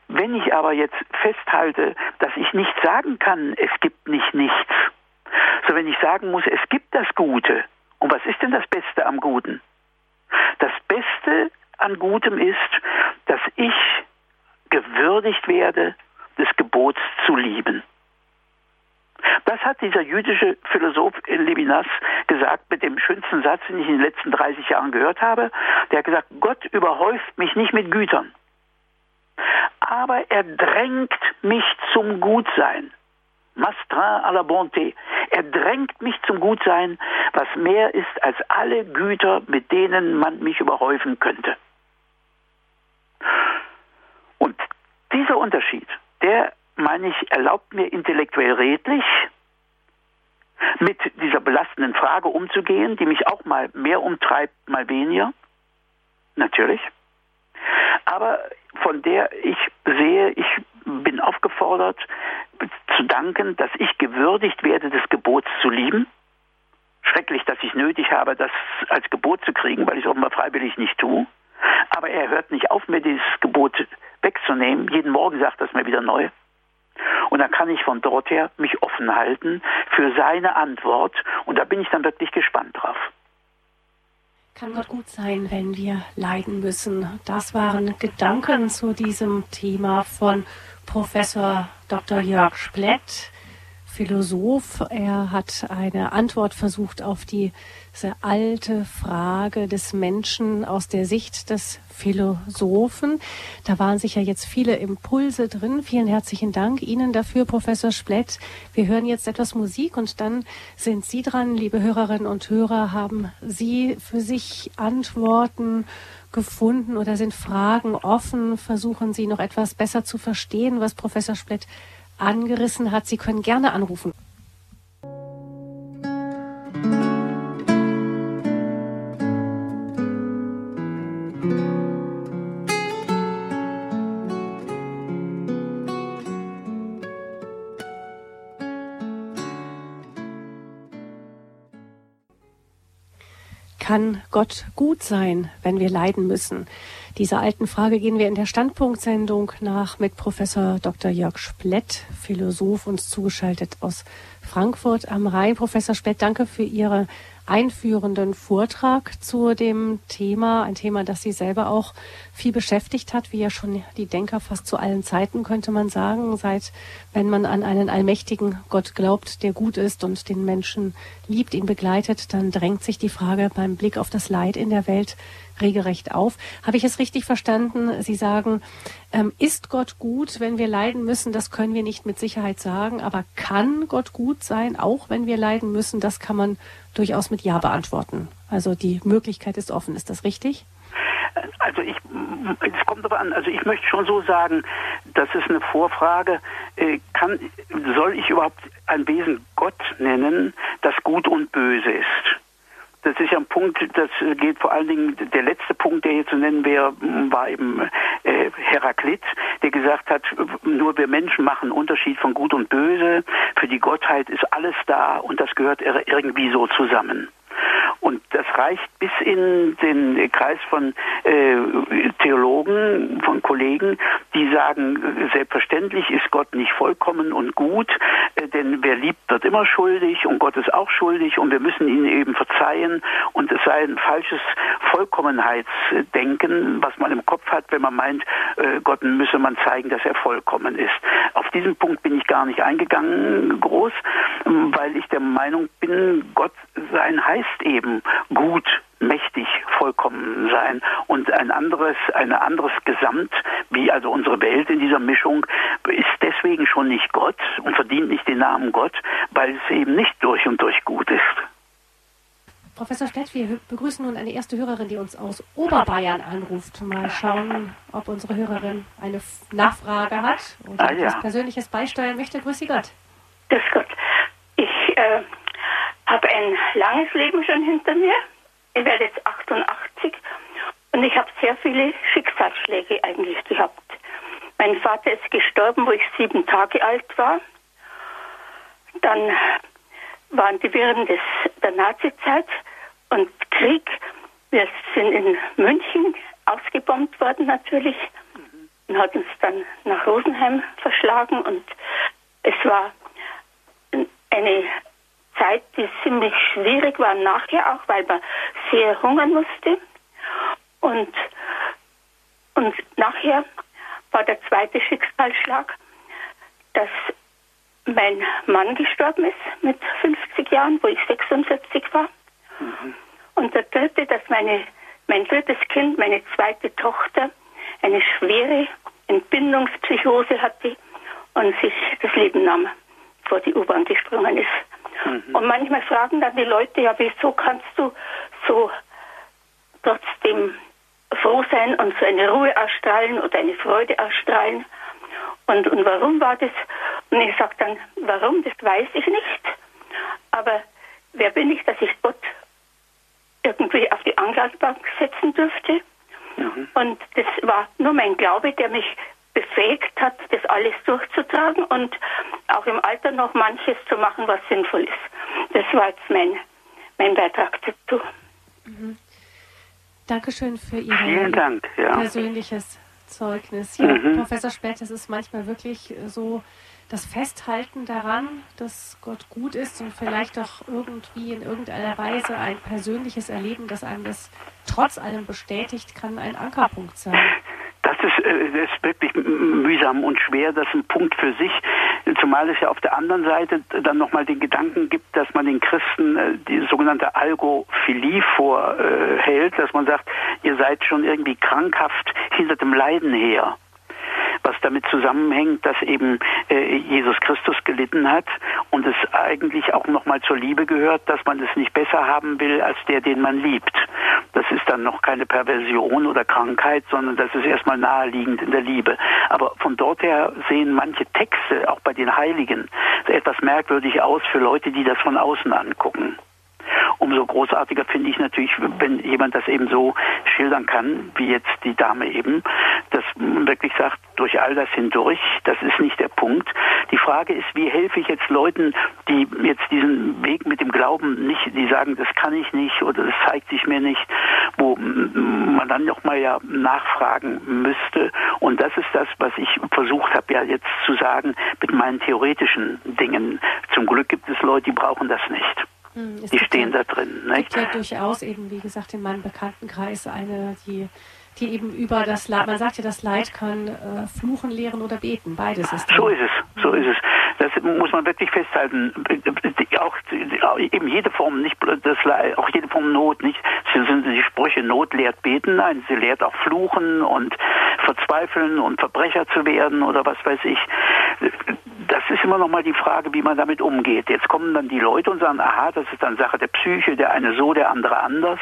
Wenn ich aber jetzt festhalte, dass ich nicht sagen kann, es gibt nicht nichts, so wenn ich sagen muss, es gibt das Gute, und was ist denn das Beste am Guten? Das Beste an Gutem ist, dass ich gewürdigt werde, des Gebots zu lieben. Das hat dieser jüdische Philosoph Levinas gesagt mit dem schönsten Satz, den ich in den letzten 30 Jahren gehört habe. Der hat gesagt, Gott überhäuft mich nicht mit Gütern, aber er drängt mich zum Gutsein. Mastrin à la bonté. Er drängt mich zum Gutsein, was mehr ist als alle Güter, mit denen man mich überhäufen könnte. Und dieser Unterschied, der, meine ich, erlaubt mir intellektuell redlich, mit dieser belastenden Frage umzugehen, die mich auch mal mehr umtreibt, mal weniger. Natürlich. Aber von der ich sehe, ich bin aufgefordert zu danken, dass ich gewürdigt werde, des Gebots zu lieben. Schrecklich, dass ich nötig habe, das als Gebot zu kriegen, weil ich es offenbar freiwillig nicht tue. Aber er hört nicht auf, mir dieses Gebot wegzunehmen. Jeden Morgen sagt das mir wieder neu. Und dann kann ich von dort her mich offen halten für seine Antwort. Und da bin ich dann wirklich gespannt drauf. Kann Gott gut sein, wenn wir leiden müssen? Das waren Gedanken zu diesem Thema von Professor Dr. Jörg Splett. Philosoph. Er hat eine Antwort versucht auf diese alte Frage des Menschen aus der Sicht des Philosophen. Da waren sicher jetzt viele Impulse drin. Vielen herzlichen Dank Ihnen dafür, Professor Splett. Wir hören jetzt etwas Musik und dann sind Sie dran, liebe Hörerinnen und Hörer. Haben Sie für sich Antworten gefunden oder sind Fragen offen? Versuchen Sie noch etwas besser zu verstehen, was Professor Splett angerissen hat. Sie können gerne anrufen. Kann Gott gut sein, wenn wir leiden müssen? Dieser alten Frage gehen wir in der Standpunktsendung nach mit Professor Dr. Jörg Splett, Philosoph, uns zugeschaltet aus Frankfurt am Rhein. Professor Splett, danke für Ihre einführenden Vortrag zu dem Thema, ein Thema, das Sie selber auch viel beschäftigt hat, wie ja schon die Denker fast zu allen Zeiten, könnte man sagen, seit wenn man an einen allmächtigen Gott glaubt, der gut ist und den Menschen liebt, ihn begleitet, dann drängt sich die Frage beim Blick auf das Leid in der Welt, regelrecht auf. Habe ich es richtig verstanden? Sie sagen, ähm, ist Gott gut, wenn wir leiden müssen? Das können wir nicht mit Sicherheit sagen. Aber kann Gott gut sein, auch wenn wir leiden müssen? Das kann man durchaus mit Ja beantworten. Also die Möglichkeit ist offen. Ist das richtig? Also ich, es kommt aber an, also ich möchte schon so sagen, das ist eine Vorfrage, äh, kann, soll ich überhaupt ein Wesen Gott nennen, das gut und böse ist? Das ist ja ein Punkt, das geht vor allen Dingen, der letzte Punkt, der hier zu nennen wäre, war eben äh, Heraklit, der gesagt hat, nur wir Menschen machen Unterschied von Gut und Böse, für die Gottheit ist alles da und das gehört irgendwie so zusammen. Und das reicht bis in den Kreis von äh, Theologen, von Kollegen, die sagen, selbstverständlich ist Gott nicht vollkommen und gut, äh, denn wer liebt, wird immer schuldig und Gott ist auch schuldig und wir müssen ihn eben verzeihen und es sei ein falsches Vollkommenheitsdenken, was man im Kopf hat, wenn man meint, äh, Gott müsse man zeigen, dass er vollkommen ist. Auf diesen Punkt bin ich gar nicht eingegangen groß, weil ich der Meinung bin, Gott sein heißt eben gut, mächtig, vollkommen sein und ein anderes, ein anderes Gesamt, wie also unsere Welt in dieser Mischung, ist deswegen schon nicht Gott und verdient nicht den Namen Gott, weil es eben nicht durch und durch gut ist. Professor Stett, wir begrüßen nun eine erste Hörerin, die uns aus Oberbayern anruft. Mal schauen, ob unsere Hörerin eine Nachfrage hat oder ah, ja. etwas Persönliches beisteuern möchte. Grüß Sie Gott. Grüß Gott. Ich äh, habe ein langes Leben schon hinter mir. Ich werde jetzt 88 und ich habe sehr viele Schicksalsschläge eigentlich gehabt. Mein Vater ist gestorben, wo ich sieben Tage alt war. Dann waren die Wirren des, der Nazizeit und Krieg. Wir sind in München ausgebombt worden natürlich und hat uns dann nach Rosenheim verschlagen und es war eine Zeit, die ziemlich schwierig war nachher auch, weil man sehr hungern musste. Und, und nachher war der zweite Schicksalsschlag, dass mein Mann gestorben ist mit 50 Jahren, wo ich 46 war. Mhm. Und der dritte, dass meine, mein drittes Kind, meine zweite Tochter, eine schwere Entbindungspsychose hatte und sich das Leben nahm, vor die U-Bahn gesprungen ist. Mhm. Und manchmal fragen dann die Leute, ja, wieso kannst du so trotzdem froh sein und so eine Ruhe ausstrahlen oder eine Freude ausstrahlen? Und, und warum war das? Und ich sage dann, warum, das weiß ich nicht. Aber wer bin ich, dass ich Gott irgendwie auf die Anklagebank setzen dürfte? Mhm. Und das war nur mein Glaube, der mich befähigt hat, das alles durchzutragen und auch im Alter noch manches zu machen, was sinnvoll ist. Das war jetzt mein, mein Beitrag dazu. Mhm. Dankeschön für Ihr Dank, ja. persönliches Zeugnis. Ja, mhm. Professor Spett, es ist manchmal wirklich so das Festhalten daran, dass Gott gut ist und vielleicht auch irgendwie in irgendeiner Weise ein persönliches Erleben, das einem das trotz allem bestätigt, kann ein Ankerpunkt sein das ist, äh, ist wirklich mühsam und schwer. Das ist ein Punkt für sich. Zumal es ja auf der anderen Seite dann nochmal den Gedanken gibt, dass man den Christen äh, die sogenannte Algophilie vorhält, dass man sagt, ihr seid schon irgendwie krankhaft hinter dem Leiden her was damit zusammenhängt, dass eben äh, Jesus Christus gelitten hat und es eigentlich auch nochmal zur Liebe gehört, dass man es nicht besser haben will als der, den man liebt. Das ist dann noch keine Perversion oder Krankheit, sondern das ist erstmal naheliegend in der Liebe. Aber von dort her sehen manche Texte, auch bei den Heiligen, etwas merkwürdig aus für Leute, die das von außen angucken. Umso großartiger finde ich natürlich, wenn jemand das eben so schildern kann, wie jetzt die Dame eben, dass man wirklich sagt, durch all das hindurch, das ist nicht der Punkt. Die Frage ist, wie helfe ich jetzt Leuten, die jetzt diesen Weg mit dem Glauben nicht, die sagen, das kann ich nicht oder das zeigt sich mir nicht, wo man dann nochmal ja nachfragen müsste. Und das ist das, was ich versucht habe ja jetzt zu sagen mit meinen theoretischen Dingen. Zum Glück gibt es Leute, die brauchen das nicht. Hm, die stehen ja, da drin. Es gibt ja durchaus eben, wie gesagt, in meinem Bekanntenkreis eine, die, die eben über das Leid, man sagt ja, das Leid kann äh, fluchen, lehren oder beten. Beides ist drin. So ist es, so ist es. Das muss man wirklich festhalten. auch eben jede Form, nicht das Leid, auch jede Form Not, nicht sind die Sprüche Not lehrt beten, nein, sie lehrt auch fluchen und verzweifeln und Verbrecher zu werden oder was weiß ich. Immer noch mal die Frage, wie man damit umgeht. Jetzt kommen dann die Leute und sagen, aha, das ist dann Sache der Psyche, der eine so, der andere anders.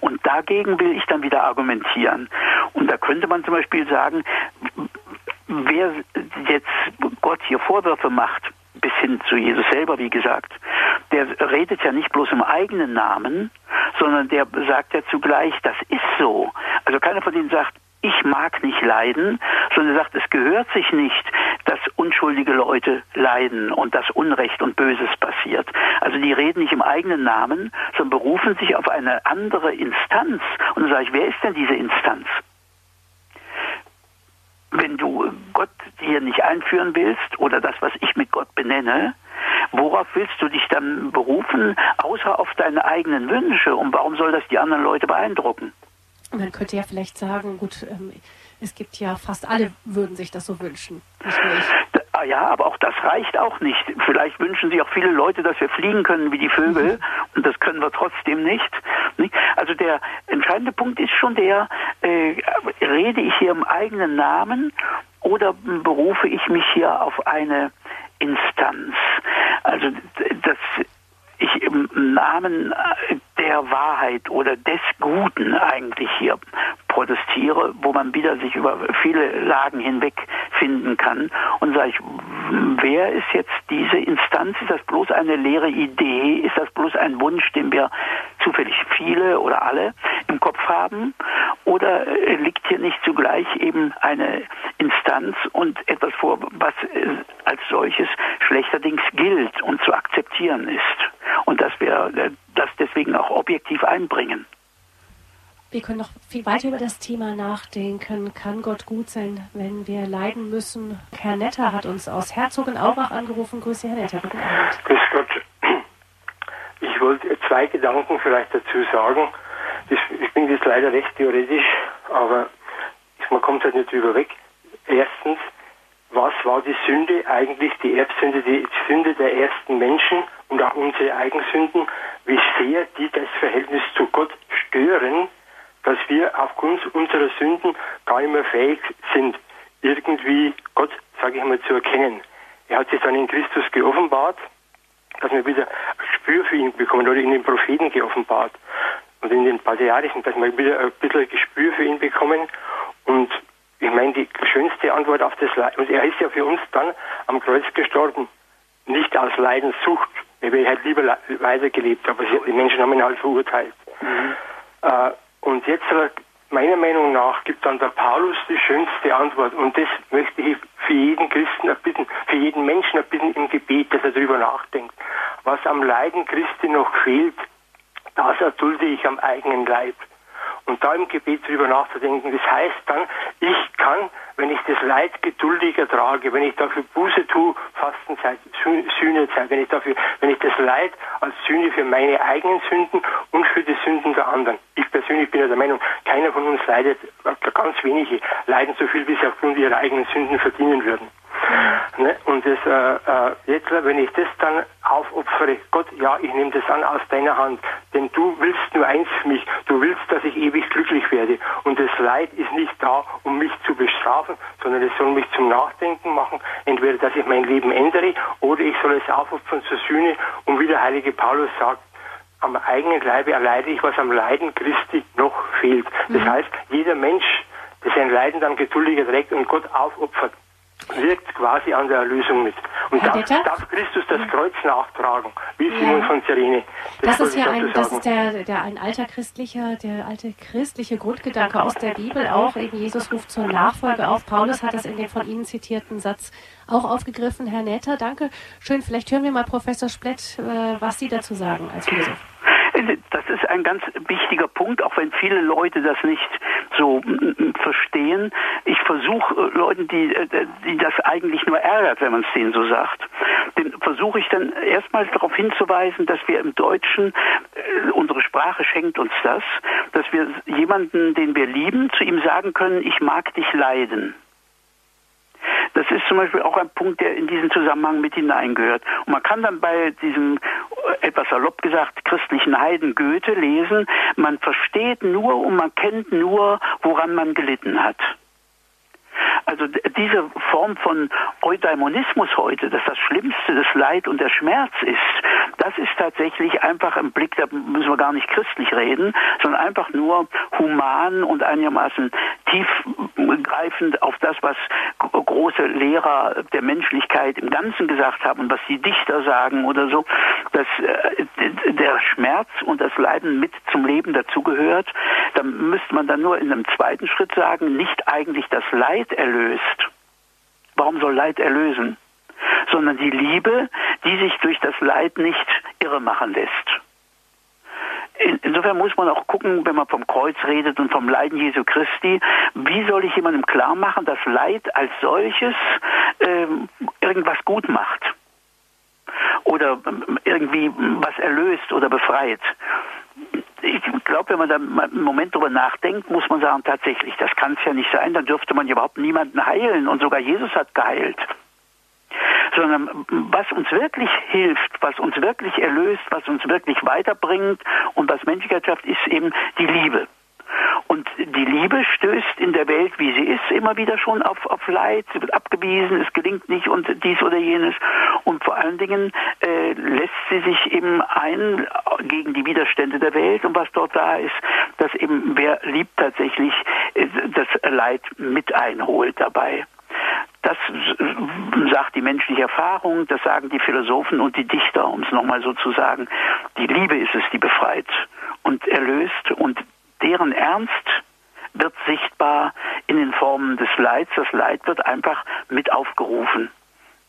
Und dagegen will ich dann wieder argumentieren. Und da könnte man zum Beispiel sagen, wer jetzt Gott hier Vorwürfe macht, bis hin zu Jesus selber, wie gesagt, der redet ja nicht bloß im eigenen Namen, sondern der sagt ja zugleich, das ist so. Also keiner von denen sagt, ich mag nicht leiden, sondern er sagt, es gehört sich nicht, dass unschuldige Leute leiden und dass Unrecht und Böses passiert. Also die reden nicht im eigenen Namen, sondern berufen sich auf eine andere Instanz. Und dann sage ich, wer ist denn diese Instanz? wenn du Gott hier nicht einführen willst oder das, was ich mit Gott benenne, worauf willst du dich dann berufen, außer auf deine eigenen Wünsche? Und warum soll das die anderen Leute beeindrucken? Man könnte ja vielleicht sagen, gut, ähm, es gibt ja fast alle würden sich das so wünschen. Ah ja, aber auch das reicht auch nicht. Vielleicht wünschen sich auch viele Leute, dass wir fliegen können wie die Vögel mhm. und das können wir trotzdem nicht. Also der entscheidende Punkt ist schon der, äh, rede ich hier im eigenen Namen oder berufe ich mich hier auf eine Instanz? Also das ich im Namen der Wahrheit oder des Guten eigentlich hier protestiere, wo man wieder sich über viele Lagen hinweg finden kann. Und sage ich, wer ist jetzt diese Instanz? Ist das bloß eine leere Idee? Ist das bloß ein Wunsch, den wir zufällig viele oder alle im Kopf haben? Oder liegt hier nicht zugleich eben eine Instanz und etwas vor, was als solches schlechterdings gilt und zu akzeptieren ist? Und dass wir das deswegen auch objektiv einbringen. Wir können noch viel weiter über das Thema nachdenken. Kann Gott gut sein, wenn wir leiden müssen? Herr Netter hat uns aus Herzogenaurach angerufen. Grüße, Herr Netter. Guten Abend. Grüß Gott. Ich wollte zwei Gedanken vielleicht dazu sagen. Ich bin jetzt leider recht theoretisch, aber man kommt halt nicht drüber weg. Erstens, was war die Sünde eigentlich, die Erbsünde, die Sünde der ersten Menschen und auch unsere Eigensünden, wie sehr die das Verhältnis zu Gott stören, dass wir aufgrund unserer Sünden gar nicht mehr fähig sind, irgendwie Gott, sage ich mal, zu erkennen. Er hat sich dann in Christus geoffenbart, dass wir wieder ein Gespür für ihn bekommen, oder in den Propheten geoffenbart und in den Patriarchen, dass wir wieder ein bisschen ein Gespür für ihn bekommen. Und ich meine, die schönste Antwort auf das Leid, und er ist ja für uns dann am Kreuz gestorben, nicht aus Leidenssucht, er wäre halt lieber weitergelebt, aber die Menschen haben ihn halt verurteilt. Mhm. Äh, und jetzt, äh, meiner Meinung nach, gibt dann der Paulus die schönste Antwort. Und das möchte ich für jeden Christen ein bisschen, für jeden Menschen ein bisschen im Gebet, dass er darüber nachdenkt. Was am Leiden Christi noch fehlt, das erdulde ich am eigenen Leib und da im Gebet drüber nachzudenken. Das heißt dann, ich kann, wenn ich das Leid geduldig ertrage, wenn ich dafür Buße tue, Fastenzeit, Sühnezeit, wenn ich dafür, wenn ich das Leid als Sühne für meine eigenen Sünden und für die Sünden der anderen. Ich persönlich bin der Meinung, keiner von uns leidet, ganz wenige leiden so viel, wie sie aufgrund ihrer eigenen Sünden verdienen würden. Ne? Und das, äh, äh, jetzt, wenn ich das dann aufopfere, Gott, ja, ich nehme das an aus deiner Hand, denn du willst nur eins für mich, du willst, dass ich ewig glücklich werde. Und das Leid ist nicht da, um mich zu bestrafen, sondern es soll mich zum Nachdenken machen, entweder, dass ich mein Leben ändere, oder ich soll es aufopfern zur Sühne, und wie der heilige Paulus sagt, am eigenen Leibe erleide ich, was am Leiden Christi noch fehlt. Das mhm. heißt, jeder Mensch, der sein Leiden dann geduldig erträgt und Gott aufopfert, wirkt quasi an der Erlösung mit. Und darf, darf, Christus das Kreuz nachtragen, wie ja. Simon von Sirene. Das, das ist ja ein, das ist der, der, ein alter christlicher, der alte christliche Grundgedanke aus der Bibel auch. Eben Jesus ruft zur Nachfolge auf. Paulus hat das in dem von Ihnen zitierten Satz auch aufgegriffen. Herr Näther, danke. Schön, vielleicht hören wir mal Professor Splett, äh, was Sie dazu sagen als Philosoph. Das ist ein ganz wichtiger Punkt, auch wenn viele Leute das nicht so verstehen. Ich versuche äh, Leuten, die, äh, die das eigentlich nur ärgert, wenn man es denen so sagt, den versuche ich dann erstmal darauf hinzuweisen, dass wir im Deutschen, äh, unsere Sprache schenkt uns das, dass wir jemanden, den wir lieben, zu ihm sagen können, ich mag dich leiden. Das ist zum Beispiel auch ein Punkt, der in diesen Zusammenhang mit hineingehört. Und man kann dann bei diesem etwas salopp gesagt, christlichen Heiden Goethe lesen, man versteht nur und man kennt nur, woran man gelitten hat. Also diese Form von Eudaimonismus heute, dass das Schlimmste das Leid und der Schmerz ist, das ist tatsächlich einfach im Blick, da müssen wir gar nicht christlich reden, sondern einfach nur human und einigermaßen tiefgreifend auf das, was große Lehrer der Menschlichkeit im Ganzen gesagt haben und was die Dichter sagen oder so, dass äh, der Schmerz und das Leiden mit zum Leben dazugehört, dann müsste man dann nur in einem zweiten Schritt sagen, nicht eigentlich das Leid erlöst. Warum soll Leid erlösen? Sondern die Liebe, die sich durch das Leid nicht irre machen lässt. Insofern muss man auch gucken, wenn man vom Kreuz redet und vom Leiden Jesu Christi, wie soll ich jemandem klar machen, dass Leid als solches ähm, irgendwas gut macht oder ähm, irgendwie was erlöst oder befreit ich glaube, wenn man da einen Moment drüber nachdenkt, muss man sagen, tatsächlich, das kann es ja nicht sein, dann dürfte man überhaupt niemanden heilen und sogar Jesus hat geheilt. Sondern was uns wirklich hilft, was uns wirklich erlöst, was uns wirklich weiterbringt und was Menschlichkeit schafft, ist eben die Liebe. Und die Liebe stößt in der Welt, wie sie ist, immer wieder schon auf, auf Leid. Sie wird abgewiesen, es gelingt nicht und dies oder jenes. Und vor allen Dingen äh, lässt sie sich eben ein gegen die Widerstände der Welt. Und was dort da ist, dass eben wer liebt tatsächlich äh, das Leid mit einholt dabei. Das sagt die menschliche Erfahrung, das sagen die Philosophen und die Dichter, um es nochmal so zu sagen. Die Liebe ist es, die befreit und erlöst und deren Ernst wird sichtbar in den Formen des Leids. Das Leid wird einfach mit aufgerufen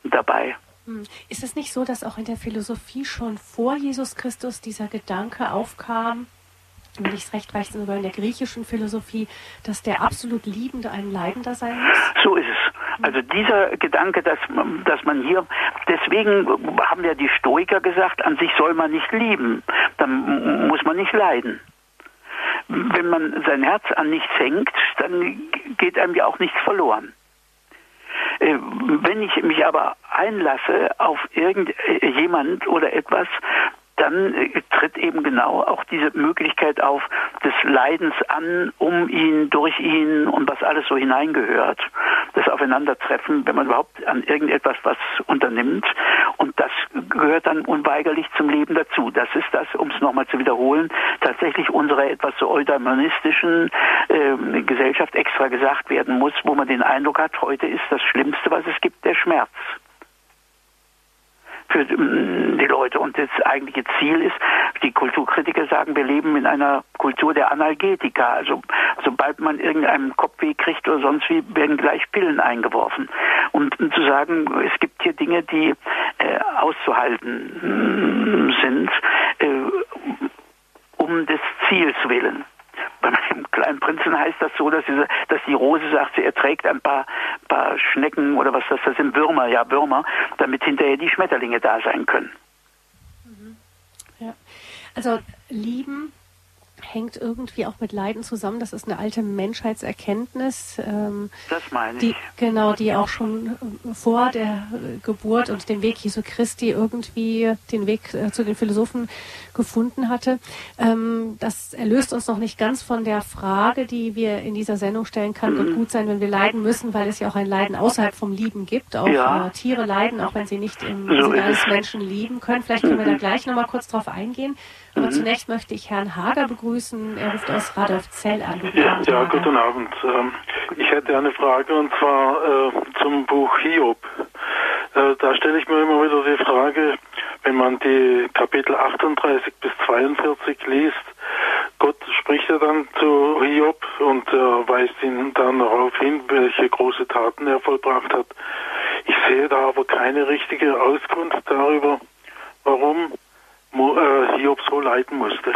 dabei. Hm. Ist es nicht so, dass auch in der Philosophie schon vor Jesus Christus dieser Gedanke aufkam, wenn ich es recht weiß, sogar in der griechischen Philosophie, dass der absolut Liebende ein Leidender sein muss? So ist es. Also dieser Gedanke, dass, dass man hier, deswegen haben ja die Stoiker gesagt, an sich soll man nicht lieben, dann muss man nicht leiden wenn man sein Herz an nichts hängt, dann geht einem ja auch nichts verloren. Äh, wenn ich mich aber einlasse auf irgendjemand oder etwas, dann äh, tritt eben genau auch diese Möglichkeit auf des Leidens an, um ihn, durch ihn und was alles so hineingehört. Das Aufeinandertreffen, wenn man überhaupt an irgendetwas was unternimmt. Und das gehört dann unweigerlich zum Leben dazu. Das ist das, um es nochmal zu wiederholen, tatsächlich unserer etwas so eudamonistischen äh, Gesellschaft extra gesagt werden muss, wo man den Eindruck hat, heute ist das Schlimmste, was es gibt, der Schmerz für mm, die Leute. Und das eigentliche Ziel ist, die Kulturkritiker sagen, wir leben in einer Kultur der Analgetika. Also sobald man irgendeinen Kopfweh kriegt oder sonst wie, werden gleich Pillen eingeworfen. Und zu sagen, es gibt hier Dinge, die äh, auszuhalten mm, sind, äh, um des Ziels willen. Bei meinem (laughs) kleinen Prinzen heißt das so, dass, diese, dass die Rose sagt, sie erträgt ein paar, paar Schnecken oder was das, das sind Würmer, ja Würmer, damit hinterher die Schmetterlinge da sein können. Ja. Also lieben hängt irgendwie auch mit Leiden zusammen. Das ist eine alte Menschheitserkenntnis. Ähm, das meine die, ich. Genau, die auch schon äh, vor der Geburt und dem Weg Jesu Christi irgendwie den Weg äh, zu den Philosophen gefunden hatte. Ähm, das erlöst uns noch nicht ganz von der Frage, die wir in dieser Sendung stellen, kann Gott mhm. gut sein, wenn wir leiden müssen, weil es ja auch ein Leiden außerhalb vom Lieben gibt. Auch ja. äh, Tiere leiden, auch wenn sie nicht im so Sinne eines Menschen lieben können. Vielleicht können wir da gleich nochmal kurz drauf eingehen. Aber mhm. zunächst möchte ich Herrn Hager begrüßen. Er ruft aus Radolfzell an. Guten ja, ja guten Abend. Ähm, ich hätte eine Frage und zwar äh, zum Buch Hiob. Äh, da stelle ich mir immer wieder die Frage, wenn man die Kapitel 38 bis 42 liest, Gott spricht ja dann zu Hiob und äh, weist ihn dann darauf hin, welche große Taten er vollbracht hat. Ich sehe da aber keine richtige Auskunft darüber, warum Hiob so leiden musste.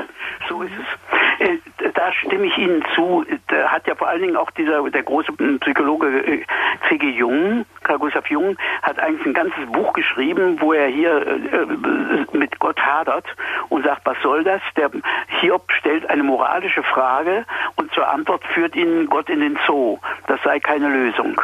So ist es. Äh, da stimme ich Ihnen zu. Da hat ja vor allen Dingen auch dieser der große Psychologe C.G. Äh, Jung, Carl Gustav Jung, hat eigentlich ein ganzes Buch geschrieben, wo er hier mit Gott hadert und sagt, was soll das? Der Hiob stellt eine moralische Frage und zur Antwort führt ihn Gott in den Zoo. Das sei keine Lösung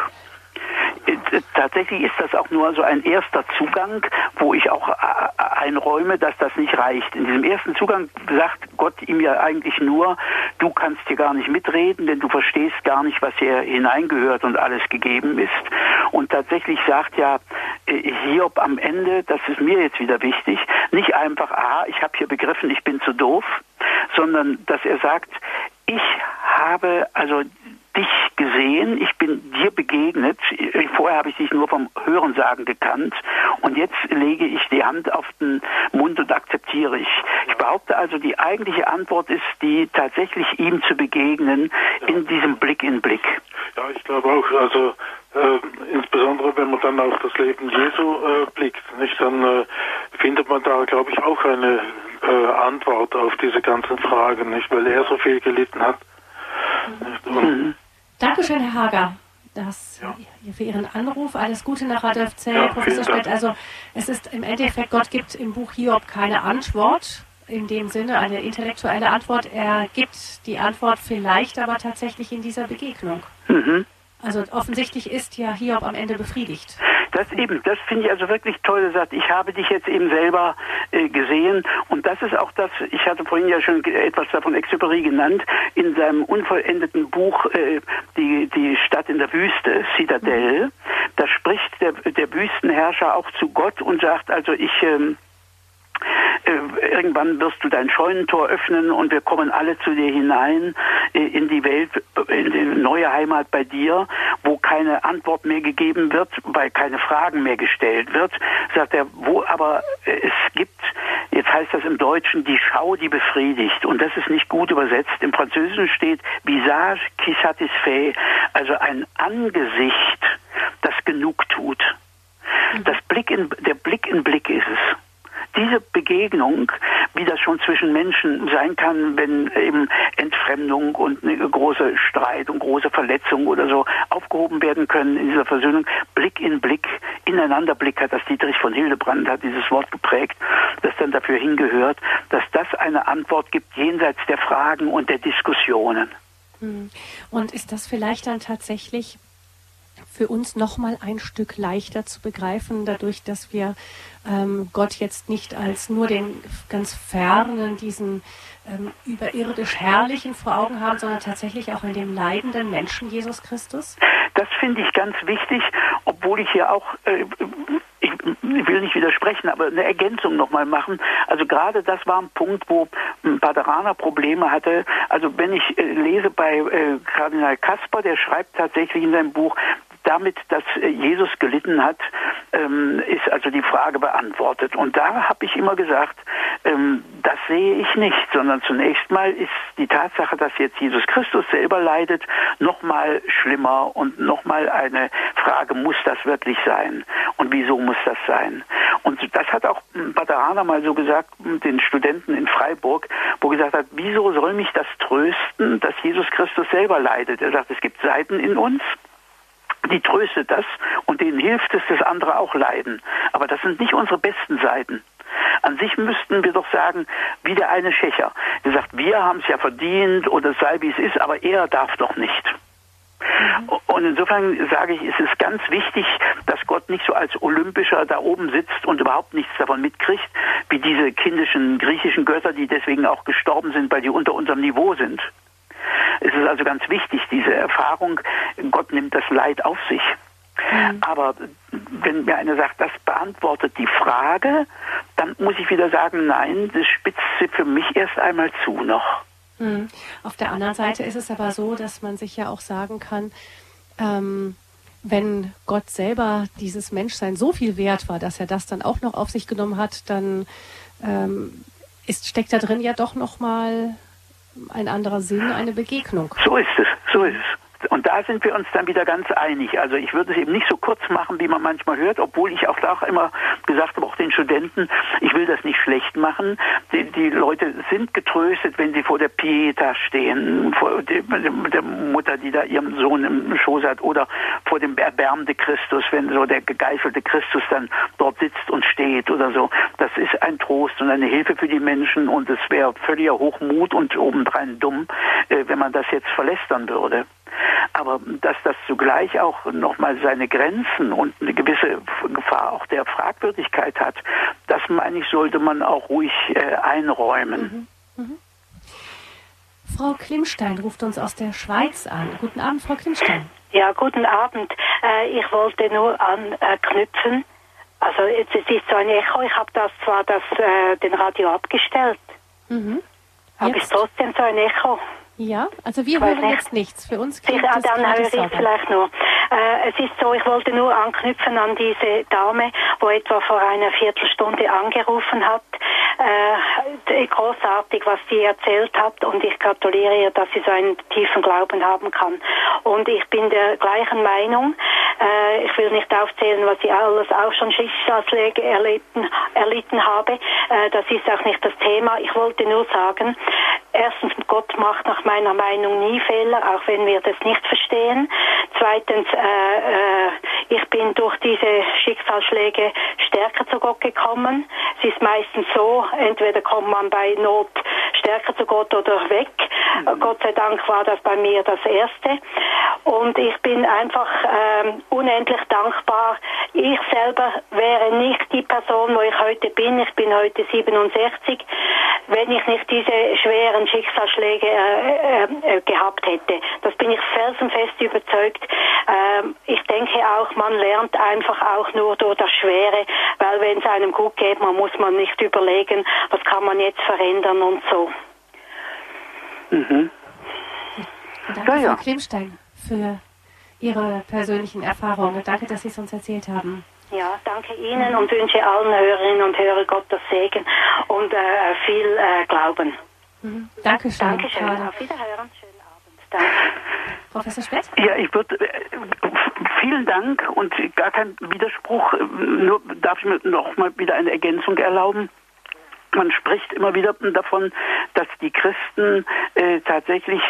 tatsächlich ist das auch nur so ein erster Zugang, wo ich auch einräume, dass das nicht reicht. In diesem ersten Zugang sagt Gott ihm ja eigentlich nur, du kannst hier gar nicht mitreden, denn du verstehst gar nicht, was hier hineingehört und alles gegeben ist. Und tatsächlich sagt ja äh, Hiob am Ende, das ist mir jetzt wieder wichtig, nicht einfach, aha, ich habe hier begriffen, ich bin zu doof, sondern dass er sagt, ich habe also dich gesehen, ich bin dir begegnet. Vorher habe ich dich nur vom Hörensagen gekannt und jetzt lege ich die Hand auf den Mund und akzeptiere ich. Ich behaupte also, die eigentliche Antwort ist die, tatsächlich ihm zu begegnen in diesem Blick in Blick. Ja, ich glaube auch, also äh, insbesondere wenn man dann auf das Leben Jesu äh, blickt, nicht, dann äh, findet man da, glaube ich, auch eine äh, Antwort auf diese ganzen Fragen, nicht, weil er so viel gelitten hat. Mhm. Dankeschön, Herr Hager. Das, ja. für Ihren Anruf. Alles Gute nach FC, ja, Professor Spett. Also es ist im Endeffekt, Gott gibt im Buch Hiob keine Antwort, in dem Sinne eine intellektuelle Antwort. Er gibt die Antwort vielleicht aber tatsächlich in dieser Begegnung. Mhm. Also offensichtlich ist ja Hiob am Ende befriedigt. Das eben, das finde ich also wirklich toll. Sagt, ich habe dich jetzt eben selber äh, gesehen und das ist auch das. Ich hatte vorhin ja schon etwas davon Exupery genannt in seinem unvollendeten Buch äh, die die Stadt in der Wüste, Citadel. Mhm. Da spricht der der Wüstenherrscher auch zu Gott und sagt also ich ähm, äh, irgendwann wirst du dein Scheunentor öffnen und wir kommen alle zu dir hinein äh, in die Welt, in die neue Heimat bei dir, wo keine Antwort mehr gegeben wird, weil keine Fragen mehr gestellt wird, sagt er, wo aber äh, es gibt, jetzt heißt das im Deutschen, die Schau, die befriedigt. Und das ist nicht gut übersetzt. Im Französischen steht Visage qui satisfait, also ein Angesicht, das genug tut. Das Blick in, der Blick in Blick ist es diese Begegnung, wie das schon zwischen Menschen sein kann, wenn eben Entfremdung und eine große Streit und große Verletzung oder so aufgehoben werden können in dieser Versöhnung, Blick in Blick, Ineinanderblick hat das Dietrich von Hildebrand hat dieses Wort geprägt, das dann dafür hingehört, dass das eine Antwort gibt jenseits der Fragen und der Diskussionen. Hm. Und ist das vielleicht dann tatsächlich für uns noch mal ein Stück leichter zu begreifen, dadurch, dass wir ähm, Gott jetzt nicht als nur den ganz fernen, diesen ähm, überirdisch Herrlichen vor Augen haben, sondern tatsächlich auch in dem leidenden Menschen Jesus Christus? Das finde ich ganz wichtig, obwohl ich hier auch äh, ich will nicht widersprechen, aber eine Ergänzung nochmal machen. Also gerade das war ein Punkt, wo Baderaner Probleme hatte. Also wenn ich äh, lese bei äh, Kardinal Kasper, der schreibt tatsächlich in seinem Buch, damit, dass äh, Jesus gelitten hat, ähm, ist also die Frage beantwortet. Und da habe ich immer gesagt, ähm, das sehe ich nicht, sondern zunächst mal ist die Tatsache, dass jetzt Jesus Christus selber leidet, noch mal schlimmer und noch mal eine Frage, muss das wirklich sein? Und wieso muss das sein? Und das hat auch Badaraner mal so gesagt, den Studenten in Freiburg, wo gesagt hat, wieso soll mich das trösten, dass Jesus Christus selber leidet? Er sagt, es gibt Seiten in uns, die tröstet das und denen hilft es, dass andere auch leiden. Aber das sind nicht unsere besten Seiten. An sich müssten wir doch sagen, wie der eine Schächer, der sagt, wir haben es ja verdient oder sei wie es ist, aber er darf doch nicht. Mhm. Und insofern sage ich, es ist ganz wichtig, dass Gott nicht so als Olympischer da oben sitzt und überhaupt nichts davon mitkriegt, wie diese kindischen griechischen Götter, die deswegen auch gestorben sind, weil die unter unserem Niveau sind. Es ist also ganz wichtig, diese Erfahrung, Gott nimmt das Leid auf sich. Mhm. Aber wenn mir einer sagt, das beantwortet die Frage, dann muss ich wieder sagen, nein, das spitzt sie für mich erst einmal zu noch. Mhm. Auf der anderen Seite ist es aber so, dass man sich ja auch sagen kann, ähm, wenn Gott selber dieses Menschsein so viel wert war, dass er das dann auch noch auf sich genommen hat, dann ähm, ist, steckt da drin ja doch noch mal ein anderer Sinn, eine Begegnung. So ist es, so ist es. Und da sind wir uns dann wieder ganz einig. Also ich würde es eben nicht so kurz machen, wie man manchmal hört, obwohl ich auch da auch immer gesagt habe, auch den Studenten, ich will das nicht schlecht machen. Die, die Leute sind getröstet, wenn sie vor der Pieta stehen, vor der Mutter, die da ihren Sohn im Schoß hat, oder vor dem erbärmte Christus, wenn so der gegeißelte Christus dann dort sitzt und steht oder so. Das ist ein Trost und eine Hilfe für die Menschen und es wäre völliger Hochmut und obendrein dumm, äh, wenn man das jetzt verlästern würde. Aber dass das zugleich auch nochmal seine Grenzen und eine gewisse Gefahr auch der Fragwürdigkeit hat, das meine ich, sollte man auch ruhig äh, einräumen. Mhm. Mhm. Frau Klimstein ruft uns aus der Schweiz an. Guten Abend, Frau Klimstein. Ja, guten Abend. Äh, ich wollte nur anknüpfen. Also es ist so ein Echo. Ich habe das zwar das, äh, den Radio abgestellt, mhm. aber es ist trotzdem so ein Echo. Ja, also wir hören nicht. jetzt nichts. Für uns klingt Sicher, dann höre ich vielleicht nur. Äh, es ist so, ich wollte nur anknüpfen an diese Dame, wo etwa vor einer Viertelstunde angerufen hat. Äh, großartig, was sie erzählt hat und ich gratuliere ihr, dass sie so einen tiefen Glauben haben kann. Und ich bin der gleichen Meinung. Äh, ich will nicht aufzählen, was ich alles auch schon Schicksalsschläge erlitten, erlitten habe. Äh, das ist auch nicht das Thema. Ich wollte nur sagen, erstens, Gott macht nach meiner Meinung nie Fehler, auch wenn wir das nicht verstehen. Zweitens, äh, äh, ich bin durch diese Schicksalsschläge stärker zu Gott gekommen. Es ist meistens so, entweder kommt man bei Not stärker zu Gott oder weg. Mhm. Gott sei Dank war das bei mir das Erste. Und ich bin einfach ähm, unendlich dankbar. Ich selber wäre nicht die Person, wo ich heute bin. Ich bin heute 67. Wenn ich nicht diese schweren Schicksalsschläge äh, äh, äh, gehabt hätte. Das bin ich felsenfest überzeugt. Ähm, ich denke auch, man lernt einfach auch nur durch das Schwere, weil wenn es einem gut geht, man muss man nicht überlegen, was kann man jetzt verändern und so. Mhm. Danke, ja, ja. Frau Klimstein, für Ihre persönlichen Erfahrungen. Danke, dass Sie es uns erzählt haben. Ja, danke Ihnen und wünsche allen Hörerinnen und Hörern Gottes Segen und äh, viel äh, Glauben. Mhm. Dankeschön. Dankeschön. Auf Wiederhören. Schönen Abend. Danke. Professor Spett? Ja, ich würde äh, vielen Dank und gar kein Widerspruch. Nur darf ich mir noch mal wieder eine Ergänzung erlauben. Man spricht immer wieder davon, dass die Christen äh, tatsächlich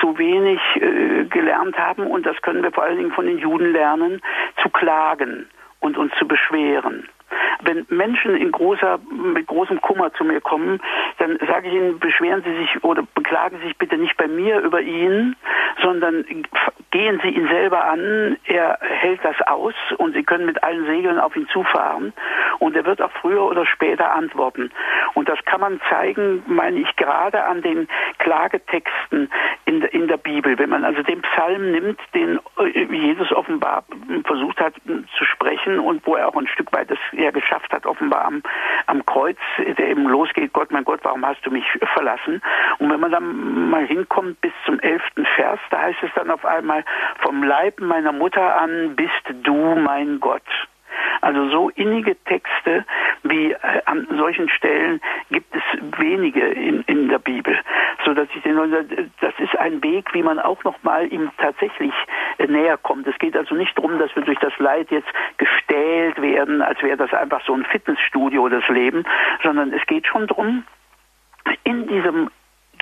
zu wenig äh, gelernt haben und das können wir vor allen Dingen von den Juden lernen, zu klagen und uns zu beschweren. Wenn Menschen in großer, mit großem Kummer zu mir kommen, dann sage ich ihnen, beschweren Sie sich oder beklagen Sie sich bitte nicht bei mir über ihn, sondern gehen Sie ihn selber an. Er hält das aus und Sie können mit allen Segeln auf ihn zufahren und er wird auch früher oder später antworten. Und das kann man zeigen, meine ich, gerade an den Klagetexten in, in der Bibel. Wenn man also den Psalm nimmt, den äh, Jesus offenbar versucht hat zu sprechen und wo er auch ein Stück weit das ja geschafft hat, offenbar am, am Kreuz, der eben losgeht, Gott, mein Gott, warum hast du mich verlassen? Und wenn man dann mal hinkommt bis zum elften Vers, da heißt es dann auf einmal, vom Leib meiner Mutter an bist du mein Gott. Also so innige Texte wie äh, an solchen Stellen gibt es wenige in, in der Bibel, so dass ich den das ist ein Weg, wie man auch noch mal ihm tatsächlich äh, näher kommt. Es geht also nicht darum, dass wir durch das Leid jetzt gestählt werden, als wäre das einfach so ein Fitnessstudio das Leben, sondern es geht schon darum, in diesem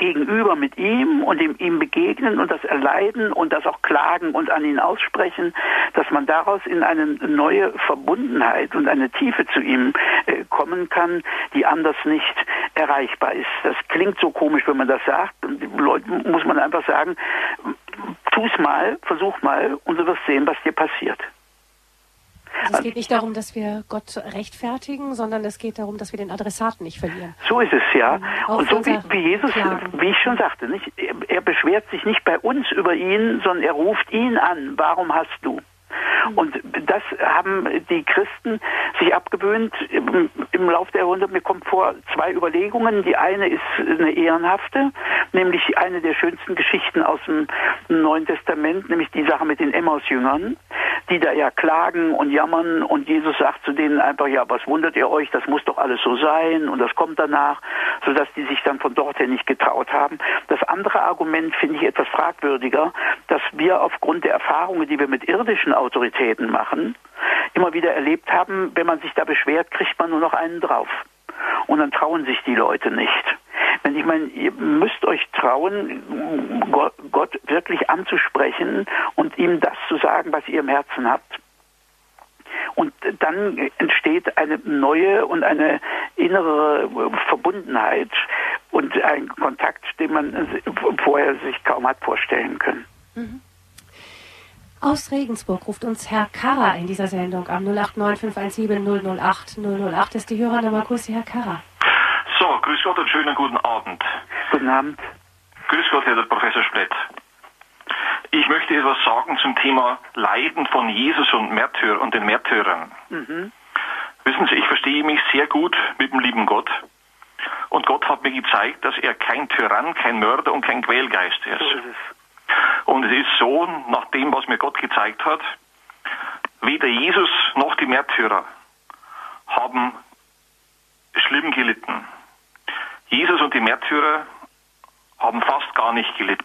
Gegenüber mit ihm und ihm, ihm begegnen und das erleiden und das auch klagen und an ihn aussprechen, dass man daraus in eine neue Verbundenheit und eine Tiefe zu ihm äh, kommen kann, die anders nicht erreichbar ist. Das klingt so komisch, wenn man das sagt. Leuten muss man einfach sagen, tu's mal, versuch mal und du wirst sehen, was dir passiert. Also es geht nicht darum, dass wir Gott rechtfertigen, sondern es geht darum, dass wir den Adressaten nicht verlieren. So ist es ja. Auch und so wie, wie Jesus, Klagen. wie ich schon sagte, nicht? Er, beschwert sich nicht bei uns über ihn, sondern er ruft ihn an. Warum hast du? Mhm. Und das haben die Christen sich abgewöhnt im, im Laufe der Jahrhunderte. Mir kommt vor zwei Überlegungen. Die eine ist eine ehrenhafte, nämlich eine der schönsten Geschichten aus dem Neuen Testament, nämlich die Sache mit den Emmaus-Jüngern, die da ja klagen und jammern und Jesus sagt zu denen einfach, ja, was wundert ihr euch, das muss doch alles so sein und das kommt danach, sodass die sich dann von dort her nicht getraut haben. Das andere Argument finde ich etwas fragwürdiger, dass wir aufgrund der Erfahrungen, die wir mit irdischen Autoritäten machen, immer wieder erlebt haben, wenn man sich da beschwert, kriegt man nur noch einen drauf. Und dann trauen sich die Leute nicht. Wenn ich meine, ihr müsst euch trauen, Gott wirklich anzusprechen und ihm das zu sagen, was ihr im Herzen habt. Und dann entsteht eine neue und eine innere Verbundenheit und ein Kontakt, den man vorher sich kaum hat vorstellen können. Mhm. Aus Regensburg ruft uns Herr Karrer in dieser Sendung am 089 008 008 ist die Hörernummer. Grüße, Herr Karrer. So, grüß Gott und schönen guten Abend. Guten Abend. Grüß Gott, Herr Professor Splett. Ich möchte etwas sagen zum Thema Leiden von Jesus und Märtyr und den Märtyrern. Mhm. Wissen Sie, ich verstehe mich sehr gut mit dem lieben Gott. Und Gott hat mir gezeigt, dass er kein Tyrann, kein Mörder und kein Quälgeist ist. So ist es. Und es ist so, nach dem, was mir Gott gezeigt hat, weder Jesus noch die Märtyrer haben schlimm gelitten. Jesus und die Märtyrer haben fast gar nicht gelitten.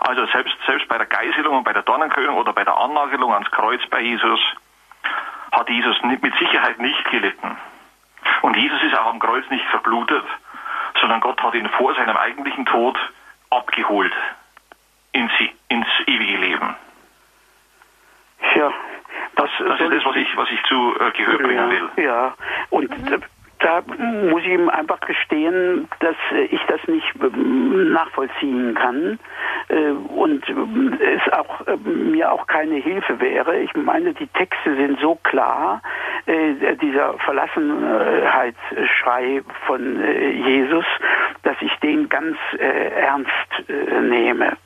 Also selbst, selbst bei der Geiselung und bei der Dornenkrönung oder bei der Annagelung ans Kreuz bei Jesus hat Jesus mit Sicherheit nicht gelitten. Und Jesus ist auch am Kreuz nicht verblutet, sondern Gott hat ihn vor seinem eigentlichen Tod abgeholt ins, ins ewige Leben. Ja, Das, das ist das, was ich, was ich zu äh, Gehör bringen will. Ja, ja. und äh, da muss ich ihm einfach gestehen, dass äh, ich das nicht ähm, nachvollziehen kann äh, und es auch äh, mir auch keine Hilfe wäre. Ich meine, die Texte sind so klar, äh, dieser Verlassenheitsschrei von äh, Jesus, dass ich den ganz äh, ernst nehme,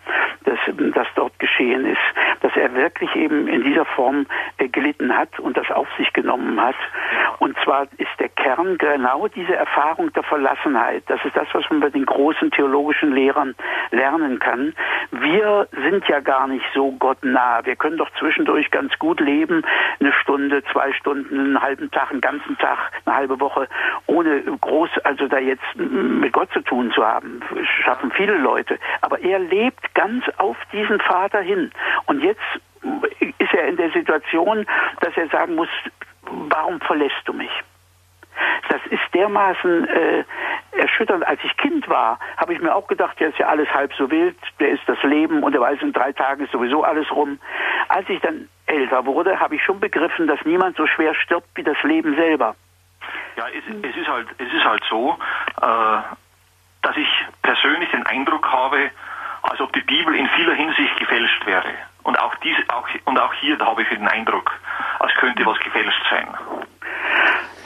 dass das dort geschehen ist, dass er wirklich eben in dieser Form äh, gelitten hat und das auf sich genommen hat. Und zwar ist der Kern genau diese Erfahrung der Verlassenheit. Das ist das, was man bei den großen theologischen Lehrern lernen kann. Wir sind ja gar nicht so gottnah. Wir können doch zwischendurch ganz gut leben, eine Stunde, zwei Stunden, einen halben Tag, einen ganzen Tag, eine halbe Woche, ohne groß, also da jetzt mit Gott zu tun zu haben. Schaffen viele Leute. Aber er lebt ganz auf diesen Vater hin. Und jetzt ist er in der Situation, dass er sagen muss, warum verlässt du mich? Das ist dermaßen äh, erschütternd. Als ich Kind war, habe ich mir auch gedacht, ja, ist ja alles halb so wild, der ist das Leben und er weiß, in drei Tagen ist sowieso alles rum. Als ich dann älter wurde, habe ich schon begriffen, dass niemand so schwer stirbt wie das Leben selber. Ja, es, es, ist halt, es ist halt so, äh, dass ich persönlich den Eindruck habe, als ob die Bibel in vieler Hinsicht gefälscht wäre. Und auch, dies, auch, und auch hier habe ich den Eindruck, als könnte was gefälscht sein.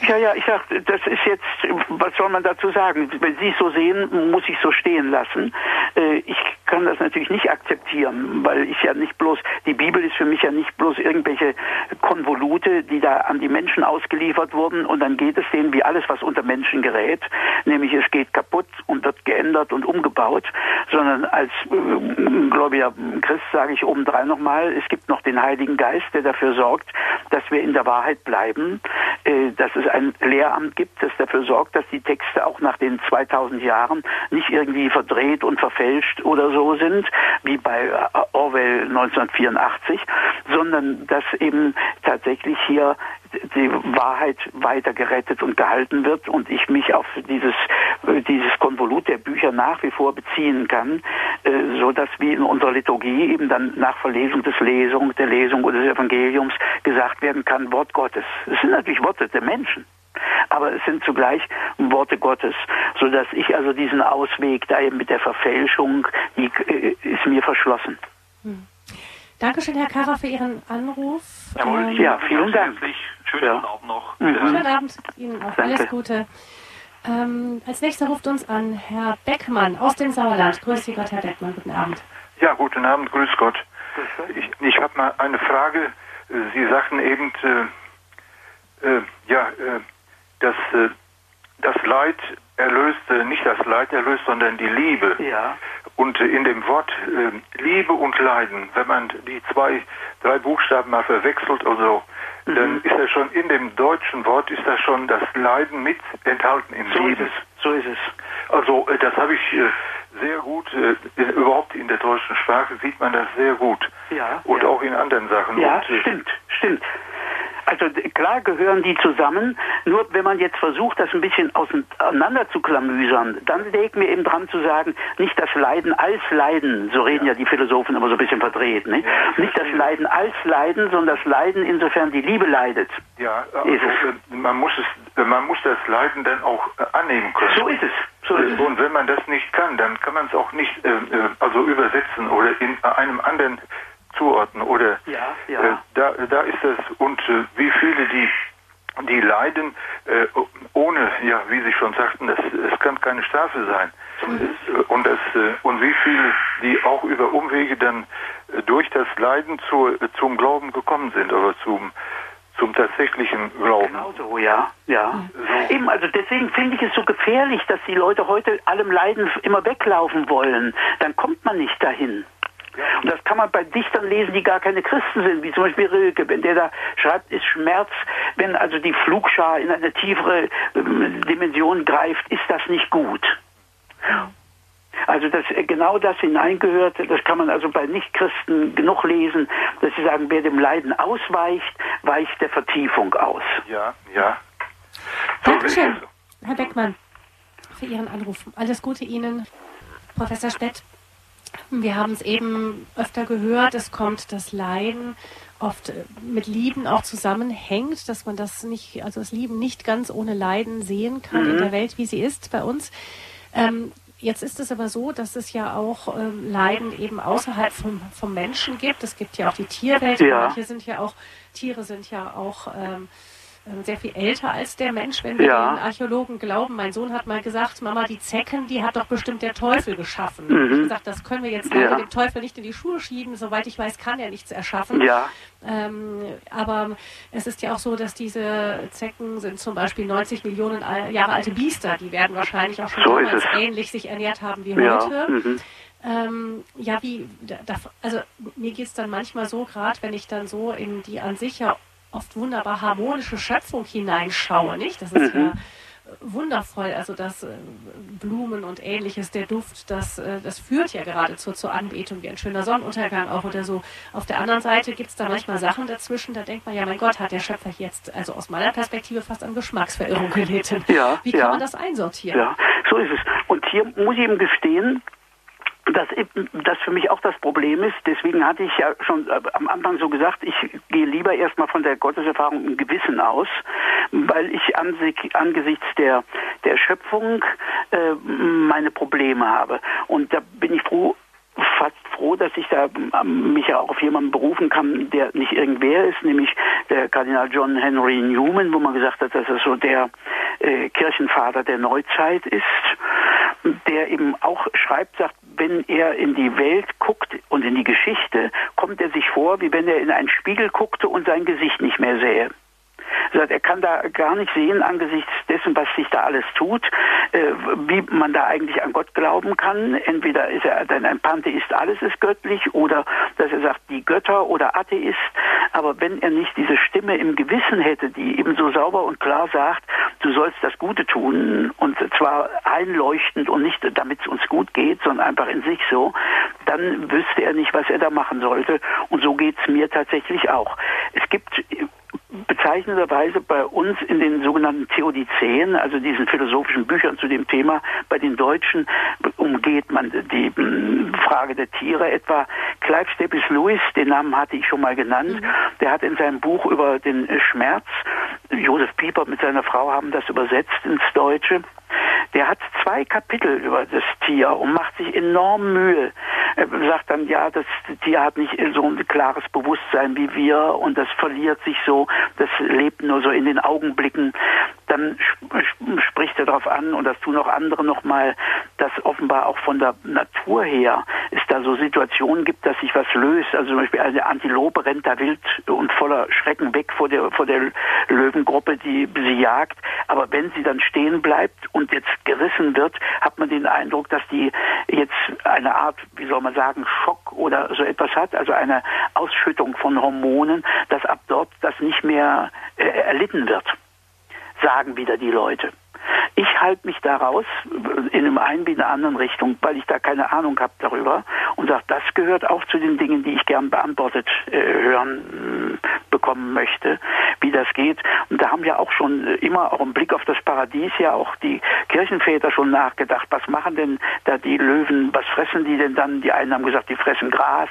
Ja, ja, ich sag, das ist jetzt, was soll man dazu sagen? Wenn Sie es so sehen, muss ich so stehen lassen. Äh, ich kann das natürlich nicht akzeptieren, weil ich ja nicht bloß, die Bibel ist für mich ja nicht bloß irgendwelche Konvolute, die da an die Menschen ausgeliefert wurden und dann geht es denen wie alles, was unter Menschen gerät, nämlich es geht kaputt und wird geändert und umgebaut, sondern als äh, gläubiger Christ sage ich obendrein nochmal, es gibt noch den Heiligen Geist, der dafür sorgt, dass wir in der Wahrheit bleiben, äh, dass es ein Lehramt gibt, das dafür sorgt, dass die Texte auch nach den 2000 Jahren nicht irgendwie verdreht und verfälscht oder so sind, wie bei Orwell 1984, sondern dass eben tatsächlich hier die Wahrheit weiter gerettet und gehalten wird und ich mich auf dieses dieses Konvolut der Bücher nach wie vor beziehen kann, äh, so dass wie in unserer Liturgie eben dann nach Verlesung des Lesung, der Lesung oder des Evangeliums gesagt werden kann, Wort Gottes. Es sind natürlich Worte der Menschen. Aber es sind zugleich Worte Gottes, so dass ich also diesen Ausweg da eben mit der Verfälschung, die äh, ist mir verschlossen. Hm. Dankeschön, Herr Karrer, für Ihren Anruf. Jawohl, ähm, ja, vielen Dank. Schönen ja. Abend noch. Mhm. Schönen Abend Ihnen auch. Danke. Alles Gute. Ähm, als nächster ruft uns an Herr Beckmann aus dem Sauerland. Grüß Sie Gott, Herr Beckmann. Guten Abend. Ja, guten Abend, grüß Gott. Ich, ich habe mal eine Frage. Sie sagten eben, äh, äh, ja, äh, dass äh, das Leid erlöst, äh, nicht das Leid erlöst, sondern die Liebe. Ja. Und äh, in dem Wort äh, Liebe und Leiden, wenn man die zwei, drei Buchstaben mal verwechselt oder so, Mhm. Dann ist ja schon in dem deutschen Wort ist da schon das Leiden mit enthalten im So ist Liebe. es. So ist es. Also äh, das habe ich äh, sehr gut, äh, überhaupt in der deutschen Sprache sieht man das sehr gut. Ja. Und ja. auch in anderen Sachen. Ja, Und, stimmt, stimmt. Also klar gehören die zusammen, nur wenn man jetzt versucht, das ein bisschen auseinander zu klamüsern, dann legt mir eben dran zu sagen, nicht das Leiden als Leiden, so reden ja, die Philosophen immer so ein bisschen verdreht, ne? nicht das Leiden als Leiden, sondern das Leiden insofern die Liebe leidet. Ja, also, man muss es, äh, man muss das Leiden dann auch annehmen können. So ist es. So ist es. Und wenn man das nicht kann, dann kann man es auch nicht äh, also übersetzen oder in einem anderen zuordnen oder Ja, ja. Äh, da, da ist das und äh, wie viele die die leiden äh, ohne ja wie Sie schon sagten das es kann keine Strafe sein äh, und das äh, und wie viele die auch über Umwege dann äh, durch das Leiden zu, zum Glauben gekommen sind oder zum zum tatsächlichen Glauben. Genau so, ja, ja. So. Eben, also deswegen finde ich es so gefährlich, dass die Leute heute allem Leiden immer weglaufen wollen. Dann kommt man nicht dahin. Und das kann man bei Dichtern lesen, die gar keine Christen sind, wie zum Beispiel Rilke. Wenn der da schreibt, ist Schmerz, wenn also die Flugschar in eine tiefere ähm, Dimension greift, ist das nicht gut. Also dass äh, genau das hineingehört, das kann man also bei Nichtchristen genug lesen, dass sie sagen, wer dem Leiden ausweicht, weicht der Vertiefung aus. Ja, ja. Dankeschön, es. Herr Beckmann, für Ihren Anruf. Alles Gute Ihnen, Professor Spett. Wir haben es eben öfter gehört, es kommt das Leiden oft äh, mit Lieben auch zusammenhängt, dass man das nicht, also das Lieben nicht ganz ohne Leiden sehen kann in der Welt, wie sie ist bei uns. Ähm, Jetzt ist es aber so, dass es ja auch ähm, Leiden eben außerhalb vom, vom Menschen gibt. Es gibt ja auch die Tierwelt. Ja. Manche sind ja auch, Tiere sind ja auch ähm, sehr viel älter als der Mensch, wenn wir Ja. den Archäologen glauben. Mein Sohn hat mal gesagt, Mama, die Zecken, die hat doch bestimmt der Teufel geschaffen. Mhm. Ich habe gesagt, das können wir jetzt Ja. dem Teufel nicht in die Schuhe schieben. Soweit ich weiß, kann er nichts erschaffen. Ja, Ähm, aber es ist ja auch so, dass diese Zecken sind zum Beispiel 90 Millionen Jahre alte Biester. Die werden wahrscheinlich auch schon So es. ähnlich sich ernährt haben wie ja. heute. Mhm. Ähm, ja, wie, da, also mir geht's dann manchmal so, gerade wenn ich dann so in die an sich ja oft wunderbar harmonische Schöpfung hineinschaue, nicht? Das ist ja äh, wundervoll, also das äh, Blumen und ähnliches, der Duft, das, äh, das führt ja geradezu zur Anbetung, wie ein schöner Sonnenuntergang auch oder so. Auf der anderen Seite gibt's da manchmal Sachen dazwischen, da denkt man ja, mein Gott, hat der Schöpfer jetzt, also aus meiner Perspektive fast an Geschmacksverirrung gelitten. Ja, Wie kann ja. man das einsortieren? Ja, so ist es. Und hier muss ich ihm gestehen, eben das für mich auch das Problem ist. Deswegen hatte ich ja schon äh, am Anfang so gesagt, ich gehe lieber erstmal von der Gotteserfahrung im Gewissen aus, weil ich an sich, angesichts der, der Schöpfung äh, meine Probleme habe. Und da bin ich froh, fast froh, dass ich da ähm, mich ja auch auf jemanden berufen kann, der nicht irgendwer ist, nämlich der Kardinal John Henry Newman, wo man gesagt hat, dass er so der äh, Kirchenvater der Neuzeit ist, der eben auch schreibt, sagt, wenn er in die Welt guckt und in die Geschichte, kommt er sich vor, wie wenn er in einen Spiegel guckte und sein Gesicht nicht mehr sähe. Er sagt, er kann da gar nicht sehen angesichts dessen, was sich da alles tut, äh, wie man da eigentlich an Gott glauben kann. Entweder ist er dann ein Pantheist, alles ist göttlich, oder dass er sagt, die Götter oder Atheist. Aber wenn er nicht diese Stimme im Gewissen hätte, die eben so sauber und klar sagt, du sollst das Gute tun, und zwar einleuchtend und nicht, damit es uns gut geht, sondern einfach in sich so, dann wüsste er nicht, was er da machen sollte. Und so geht's mir tatsächlich auch. Es gibt bezeichnenderweise bei uns in den sogenannten Theodizeen, also diesen philosophischen Büchern zu dem Thema, bei den Deutschen umgeht man die mm, Frage der Tiere etwa. Clive Staples Lewis, den Namen hatte ich schon mal genannt, der hat in seinem Buch über den Schmerz, Josef Pieper mit seiner Frau haben das übersetzt ins Deutsche, der hat zwei Kapitel über das Tier und macht sich enorm Mühe. Er sagt dann, ja, das Tier hat nicht so ein klares Bewusstsein wie wir und das verliert sich so, das lebt nur so in den Augenblicken. Dann sp sp spricht er darauf an, und das tun auch andere nochmal, dass offenbar auch von der Natur her es da so Situationen gibt, dass sich was löst. Also zum Beispiel eine Antilope rennt da wild und voller Schrecken weg vor der, vor der Löwengruppe, die sie jagt. Aber wenn sie dann stehen bleibt und jetzt gerissen wird, hat man den Eindruck, dass die jetzt eine Art, wie soll man sagen, Schock oder so etwas hat, also eine Ausschüttung von Hormonen, dass ab dort das nicht mehr äh, erlitten wird, sagen wieder die Leute. Ich halte mich daraus in einem einen wie in der anderen Richtung, weil ich da keine Ahnung habe darüber und sage, das gehört auch zu den Dingen, die ich gern beantwortet äh, hören äh, bekommen möchte, wie das geht. Und da haben ja auch schon äh, immer auch im Blick auf das Paradies ja auch die Kirchenväter schon nachgedacht, was machen denn da die Löwen, was fressen die denn dann? Die einen haben gesagt, die fressen Gras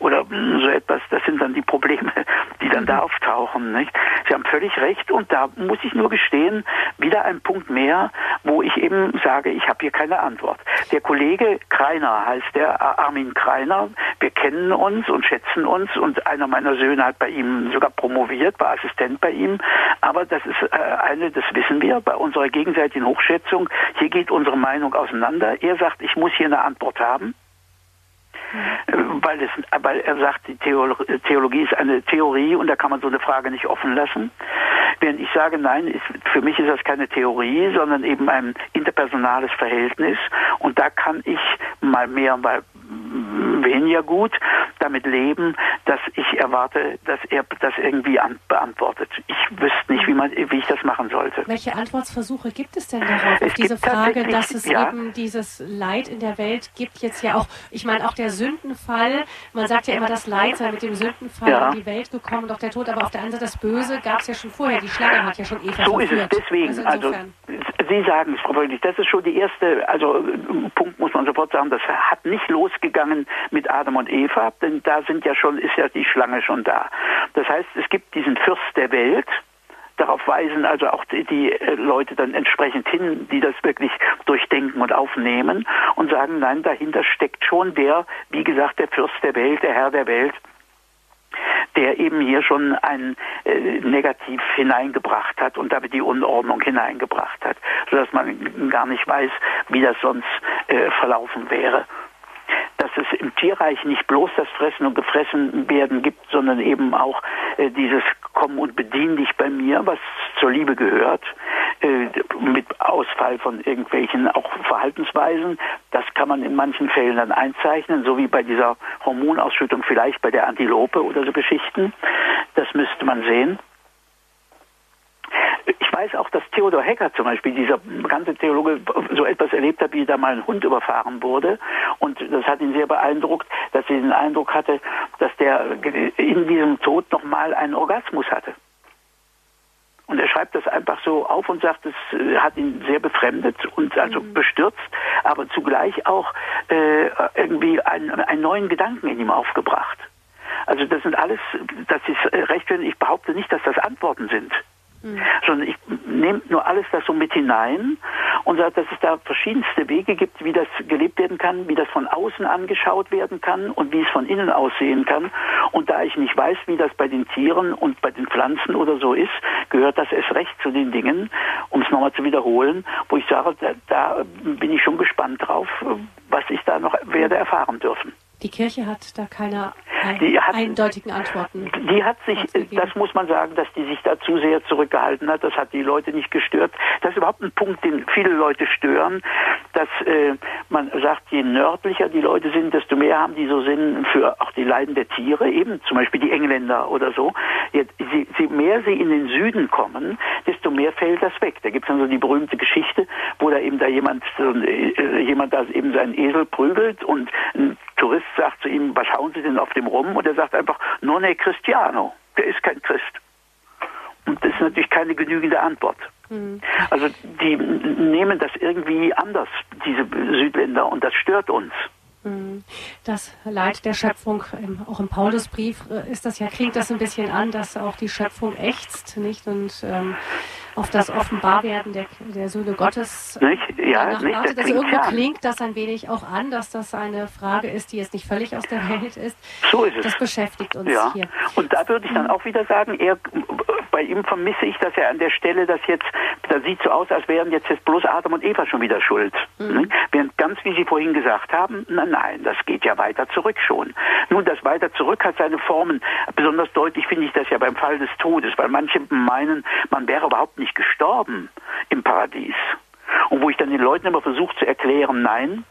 oder mh, so etwas. Das sind dann die Probleme, (laughs) die dann da auftauchen. Nicht? Sie haben völlig recht und da muss ich nur gestehen, wieder ein Punkt mehr, wo ich eben sage, ich habe hier keine Antwort. Der Kollege Kreiner heißt der, Armin Kreiner, wir kennen uns und schätzen uns und einer meiner Söhne hat bei ihm sogar promoviert, war Assistent bei ihm, aber das ist äh, eine, das wissen wir, bei unserer gegenseitigen Hochschätzung, hier geht unsere Meinung auseinander. Er sagt, ich muss hier eine Antwort haben weil, es, weil er sagt, die Theologie ist eine Theorie und da kann man so eine Frage nicht offen lassen. Während ich sage, nein, ist, für mich ist das keine Theorie, sondern eben ein interpersonales Verhältnis und da kann ich mal mehr, mal weniger gut damit leben, dass ich erwarte, dass er das irgendwie an, beantwortet. Ich wüsste nicht, wie, man, wie ich das machen sollte. Welche Antwortversuche gibt es denn darauf, es auf diese Frage, dass es ja, eben dieses Leid in der Welt gibt, jetzt ja auch, ich meine auch der Sündenfall, man sagt ja immer, das Leid sei mit dem Sündenfall ja. in die Welt gekommen, doch der Tod, aber auf der anderen Seite das Böse gab es ja schon vorher, die Schlange hat ja schon Eva So verführt. ist es deswegen, also, also Sie sagen es, Frau Wöldig, das ist schon die erste, also Punkt muss man sofort sagen, das hat nicht losgegangen mit Adam und Eva, denn da sind ja schon, ist ja die Schlange schon da. Das heißt, es gibt diesen Fürst der Welt, Darauf weisen also auch die, die, äh, Leute dann entsprechend hin, die das wirklich durchdenken und aufnehmen und sagen, nein, dahinter steckt schon der, wie gesagt, der Fürst der Welt, der Herr der Welt, der eben hier schon ein äh, Negativ hineingebracht hat und damit die Unordnung hineingebracht hat, sodass man gar nicht weiß, wie das sonst äh, verlaufen wäre dass es im Tierreich nicht bloß das Fressen und Gefressen werden gibt, sondern eben auch äh, dieses Komm und bedien dich bei mir, was zur Liebe gehört, äh, mit Ausfall von irgendwelchen auch Verhaltensweisen. Das kann man in manchen Fällen dann einzeichnen, so wie bei dieser Hormonausschüttung vielleicht bei der Antilope oder so Geschichten. Das müsste man sehen. Ich weiß auch, dass Theodor Hecker zum Beispiel, dieser bekannte Theologe, so etwas erlebt hat, wie da mal ein Hund überfahren wurde. Und das hat ihn sehr beeindruckt, dass er den Eindruck hatte, dass der in diesem Tod nochmal einen Orgasmus hatte. Und er schreibt das einfach so auf und sagt, es äh, hat ihn sehr befremdet und also mhm. bestürzt, aber zugleich auch äh, irgendwie einen, einen neuen Gedanken in ihm aufgebracht. Also das sind alles, das ist recht, wenn ich behaupte nicht, dass das Antworten sind. Mhm. Sondern ich nehme nur alles das so mit hinein und sage, dass es da verschiedenste Wege gibt, wie das gelebt werden kann, wie das von außen angeschaut werden kann und wie es von innen aussehen kann. Und da ich nicht weiß, wie das bei den Tieren und bei den Pflanzen oder so ist, gehört das erst recht zu den Dingen, um es nochmal zu wiederholen, wo ich sage, da, da bin ich schon gespannt drauf, was ich da noch werde erfahren dürfen. Die Kirche hat da keine ein, hat, eindeutigen Antworten. Die hat sich, das muss man sagen, dass die sich da zu sehr zurückgehalten hat. Das hat die Leute nicht gestört. Das ist überhaupt ein Punkt, den viele Leute stören, dass äh, man sagt, je nördlicher die Leute sind, desto mehr haben die so Sinn für auch die Leiden der Tiere, eben zum Beispiel die Engländer oder so. Je, je, je mehr sie in den Süden kommen, desto mehr fällt das weg. Da gibt es dann so die berühmte Geschichte, wo da eben da jemand, äh, jemand da eben seinen Esel prügelt und ein Tourist sagt zu ihm, was hauen Sie denn auf dem rum? Und er sagt einfach, non è cristiano. Der ist kein Christ. Und das ist natürlich keine genügende Antwort. Mhm. Also die nehmen das irgendwie anders, diese Südländer, und das stört uns. Mhm. Das Leid der Schöpfung, auch im Paulusbrief äh, ist das ja, klingt das ein bisschen an, dass auch die Schöpfung ächzt, nicht? Und ähm, auf das Offenbarwerden der, der Söhne Gottes nicht? Ja, nicht, wartet. Also irgendwo klingt das ein wenig auch an, dass das eine Frage ist, die jetzt nicht völlig aus der Welt ist. So ist es. Das beschäftigt uns ja. hier. Und da würde ich dann mhm. auch wieder sagen, er, bei ihm vermisse ich, dass er an der Stelle das jetzt, da sieht so aus, als wären jetzt, jetzt bloß Adam und Eva schon wieder schuld. Mhm. Während ganz, wie Sie vorhin gesagt haben, nein, nein, das geht ja weiter zurück schon. Nun, das weiter zurück hat seine Formen. Besonders deutlich finde ich das ja beim Fall des Todes, weil manche meinen, man wäre überhaupt nicht nicht gestorben im Paradies. Und wo ich dann den Leuten immer versuche zu erklären, nein,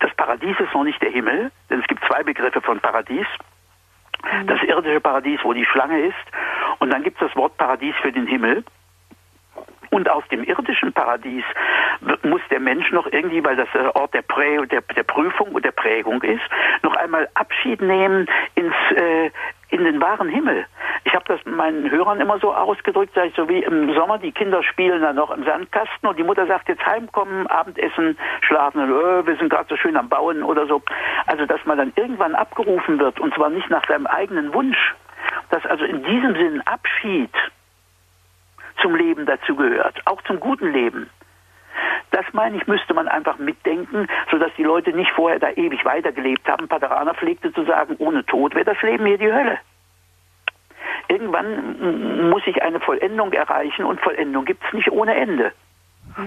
das Paradies ist noch nicht der Himmel, denn es gibt zwei Begriffe von Paradies. Mhm. Das irdische Paradies, wo die Schlange ist, und dann gibt es das Wort Paradies für den Himmel. Und aus dem irdischen Paradies muss der Mensch noch irgendwie, weil das der Ort der, Prä der, der Prüfung und der Prägung ist, noch einmal Abschied nehmen ins, äh, in den wahren Himmel. Ich habe das meinen Hörern immer so ausgedrückt, sag ich, so wie im Sommer, die Kinder spielen dann noch im Sandkasten und die Mutter sagt jetzt heimkommen, Abendessen, schlafen, und, äh, wir sind gerade so schön am Bauen oder so. Also, dass man dann irgendwann abgerufen wird und zwar nicht nach seinem eigenen Wunsch, dass also in diesem Sinn Abschied zum Leben dazu gehört, auch zum guten Leben. Das meine ich, müsste man einfach mitdenken, sodass die Leute nicht vorher da ewig weitergelebt haben. Pateraner pflegte zu sagen, ohne Tod wäre das Leben hier die Hölle. Irgendwann muss ich eine Vollendung erreichen und Vollendung gibt es nicht ohne Ende.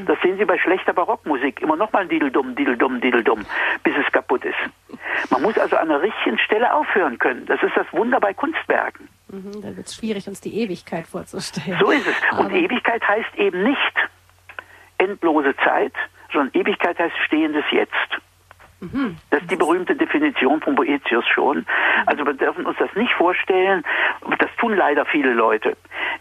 Das sehen Sie bei schlechter Barockmusik. Immer nochmal Dideldum, Dideldum, Dideldum, bis es kaputt ist. Man muss also an der richtigen Stelle aufhören können. Das ist das Wunder bei Kunstwerken. Mhm, da wird es schwierig, uns die Ewigkeit vorzustellen. So ist es. Und Aber- Ewigkeit heißt eben nicht endlose Zeit, sondern Ewigkeit heißt stehendes Jetzt. Mhm. Das ist die berühmte Definition von Boetius schon. Also wir dürfen uns das nicht vorstellen. Das tun leider viele Leute.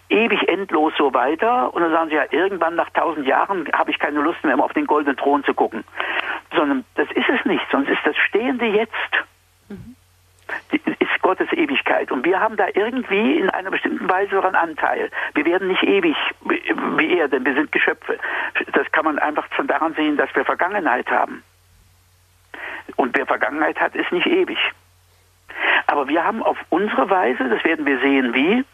Ewig endlos so weiter und dann sagen sie ja, irgendwann nach tausend Jahren habe ich keine Lust mehr, auf den goldenen Thron zu gucken. Sondern das ist es nicht, sonst ist das stehende Jetzt. Ist Gottes Ewigkeit. Und wir haben da irgendwie in einer bestimmten Weise daran Anteil. Wir werden nicht ewig wie er, denn wir sind Geschöpfe. Das kann man einfach schon daran sehen, dass wir Vergangenheit haben. Und wer Vergangenheit hat, ist nicht ewig. Aber wir haben auf unsere Weise, das werden wir sehen, wie,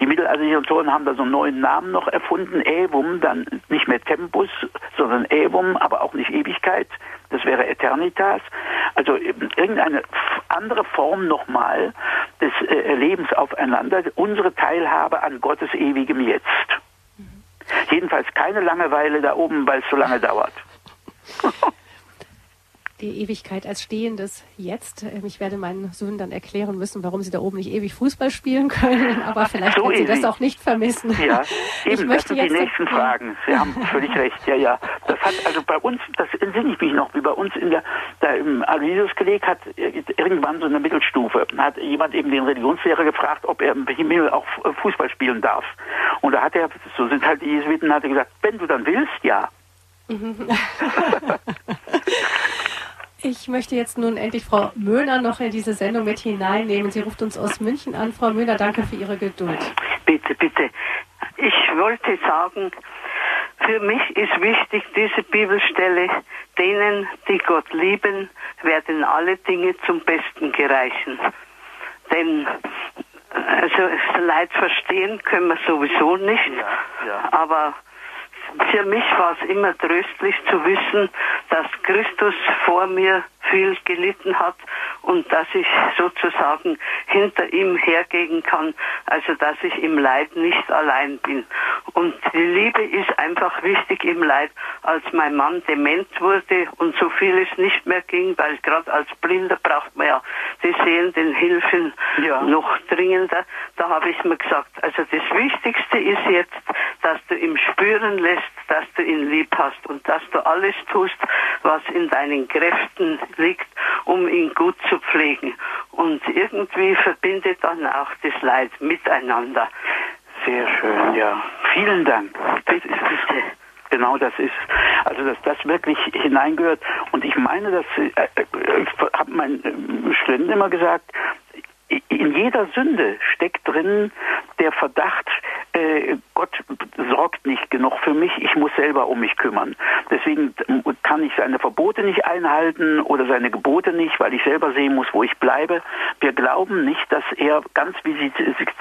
die mittelalterlichen Autoren haben da so einen neuen Namen noch erfunden, Ävum, dann nicht mehr Tempus, sondern Ävum, aber auch nicht Ewigkeit, das wäre Eternitas. Also eben irgendeine andere Form nochmal des äh, Lebens aufeinander, unsere Teilhabe an Gottes ewigem Jetzt. Jedenfalls keine Langeweile da oben, weil es so lange dauert. (laughs) die Ewigkeit als stehendes Jetzt. Ähm, Ich werde meinen Söhnen dann erklären müssen, warum sie da oben nicht ewig Fußball spielen können, (laughs) aber vielleicht So werden sie das auch nicht vermissen. Ja, ich eben, das möchte sind die jetzt nächsten Fragen. Sie haben völlig recht, ja, ja. Das hat also bei uns, das entsinne ich mich noch, wie bei uns in der, da im Aloysius-Kolleg hat irgendwann so eine Mittelstufe, hat jemand eben den Religionslehrer gefragt, ob er im Himmel auch Fußball spielen darf. Und da hat er, so sind halt die Jesuiten, hat er gesagt, wenn du dann willst, ja. (laughs) Ich möchte jetzt nun endlich Frau Möhner noch in diese Sendung mit hineinnehmen. Sie ruft uns aus München an. Frau Möhner, danke für Ihre Geduld. Bitte, bitte. Ich wollte sagen, für mich ist wichtig diese Bibelstelle, denen, die Gott lieben, werden alle Dinge zum Besten gereichen. Denn also das Leid verstehen können wir sowieso nicht, ja. aber für mich war es immer tröstlich zu wissen, dass Christus vor mir viel gelitten hat und dass ich sozusagen hinter ihm hergehen kann, also dass ich im Leid nicht allein bin. Und die Liebe ist einfach wichtig im Leid. Als mein Mann dement wurde und so vieles nicht mehr ging, weil gerade als Blinder braucht man ja die sehenden Hilfen Ja. noch dringender, da habe ich mir gesagt, also das Wichtigste ist jetzt, dass du ihm spüren lässt, dass du ihn lieb hast und dass du alles tust, was in deinen Kräften liegt, um ihn gut zu pflegen. Und irgendwie verbindet dann auch das Leid miteinander. Sehr schön, ja. Vielen Dank. Das ist es. Genau das ist. Also, dass das wirklich hineingehört. Und ich meine, dass, äh, äh, habe meinen äh, Studenten immer gesagt, in jeder Sünde steckt drin der Verdacht, äh, Gott sorgt nicht genug für mich, ich muss selber um mich kümmern. Deswegen kann ich seine Verbote nicht einhalten oder seine Gebote nicht, weil ich selber sehen muss, wo ich bleibe. Wir glauben nicht, dass er, ganz wie Sie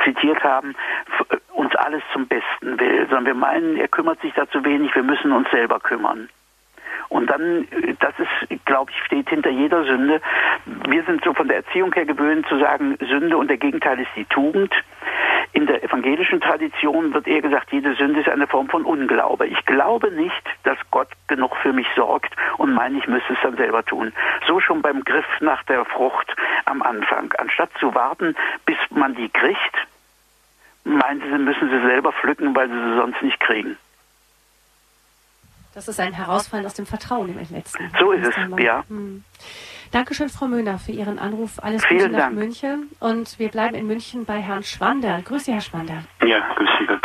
zitiert haben, f- uns alles zum Besten will, sondern wir meinen, er kümmert sich da zu wenig, wir müssen uns selber kümmern. Und dann, äh, das ist, glaube ich, steht hinter jeder Sünde. Wir sind so von der Erziehung her gewöhnt zu sagen, Sünde und der Gegenteil ist die Tugend. In der evangelischen Tradition wird eher gesagt, jede Sünde ist eine Form von Unglaube. Ich glaube nicht, dass Gott genug für mich sorgt und meine, ich müsste es dann selber tun. So schon beim Griff nach der Frucht am Anfang. Anstatt zu warten, bis man die kriegt, meinen sie, müssen sie selber pflücken, weil sie sie sonst nicht kriegen. Das ist ein Herausfallen aus dem Vertrauen im letzten. So ist es, ja. Hm. Dankeschön, Frau Möhner, für Ihren Anruf. Alles Vielen Gute nach Dank. München. Und wir bleiben in München bei Herrn Schwander. Grüße, Herr Schwander. Ja, grüß Sie Gott.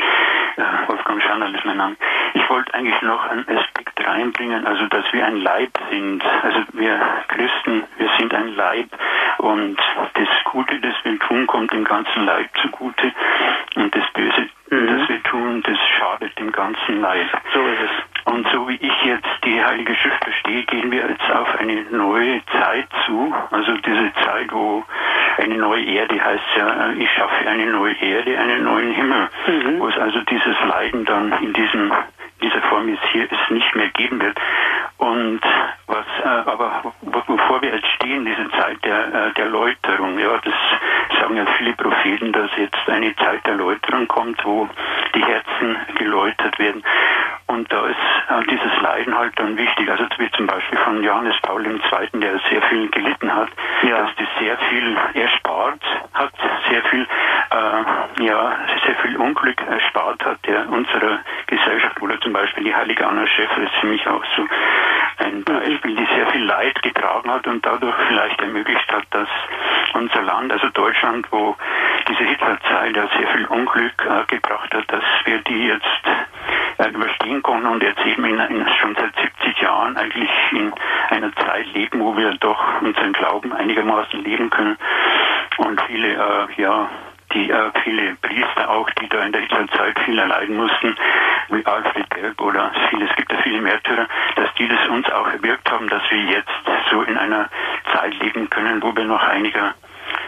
Äh, Wolfgang Schanderl ist mein Name. Ich wollte eigentlich noch einen Aspekt reinbringen, also dass wir ein Leib sind. Also wir Christen, wir sind ein Leib und das Gute, das wir tun, kommt dem ganzen Leib zugute und das Böse, das wir tun, das schadet dem ganzen Leib. So ist es. Und so wie ich jetzt die Heilige Schrift verstehe, gehen wir jetzt auf eine neue Zeit zu. Also diese Zeit, wo eine neue Erde heißt ja, ich schaffe eine neue Erde, einen neuen Himmel. Wo es also dieses Leiden dann in diesem, dieser dieser Form, es hier ist, nicht mehr geben wird. Und was, äh, aber bevor wir jetzt stehen, diese Zeit der, äh, der Läuterung, ja, das sagen ja viele Propheten, dass jetzt eine Zeit der Läuterung kommt, wo die Herzen geläutert werden. Und da ist äh, dieses Leiden halt dann wichtig. Also wie zum Beispiel von Johannes Paul II., der sehr viel gelitten hat, ja. dass das sehr viel erspart hat, sehr viel, äh, ja, sehr viel Unglück erspart hat, der unserer Gesellschaft. Oder zum Beispiel die heilige Anna Schäfer ist für mich auch so ein Beispiel, die sehr viel Leid getragen hat und dadurch vielleicht ermöglicht hat, dass unser Land, also Deutschland, wo diese Hitlerzeit ja sehr viel Unglück äh, gebracht hat, dass wir die jetzt äh, überstehen konnten und jetzt eben in, in, schon seit 70 Jahren eigentlich in einer Zeit leben, wo wir doch unseren Glauben einigermaßen leben können und viele, äh, ja, die äh, viele Priester auch, die da in der Hitlerzeit viel erleiden mussten, wie Alfred Berg oder viele, es gibt ja viele Märtyrer, dass die das uns auch erwirkt haben, dass wir jetzt so in einer Zeit leben können, wo wir noch einiger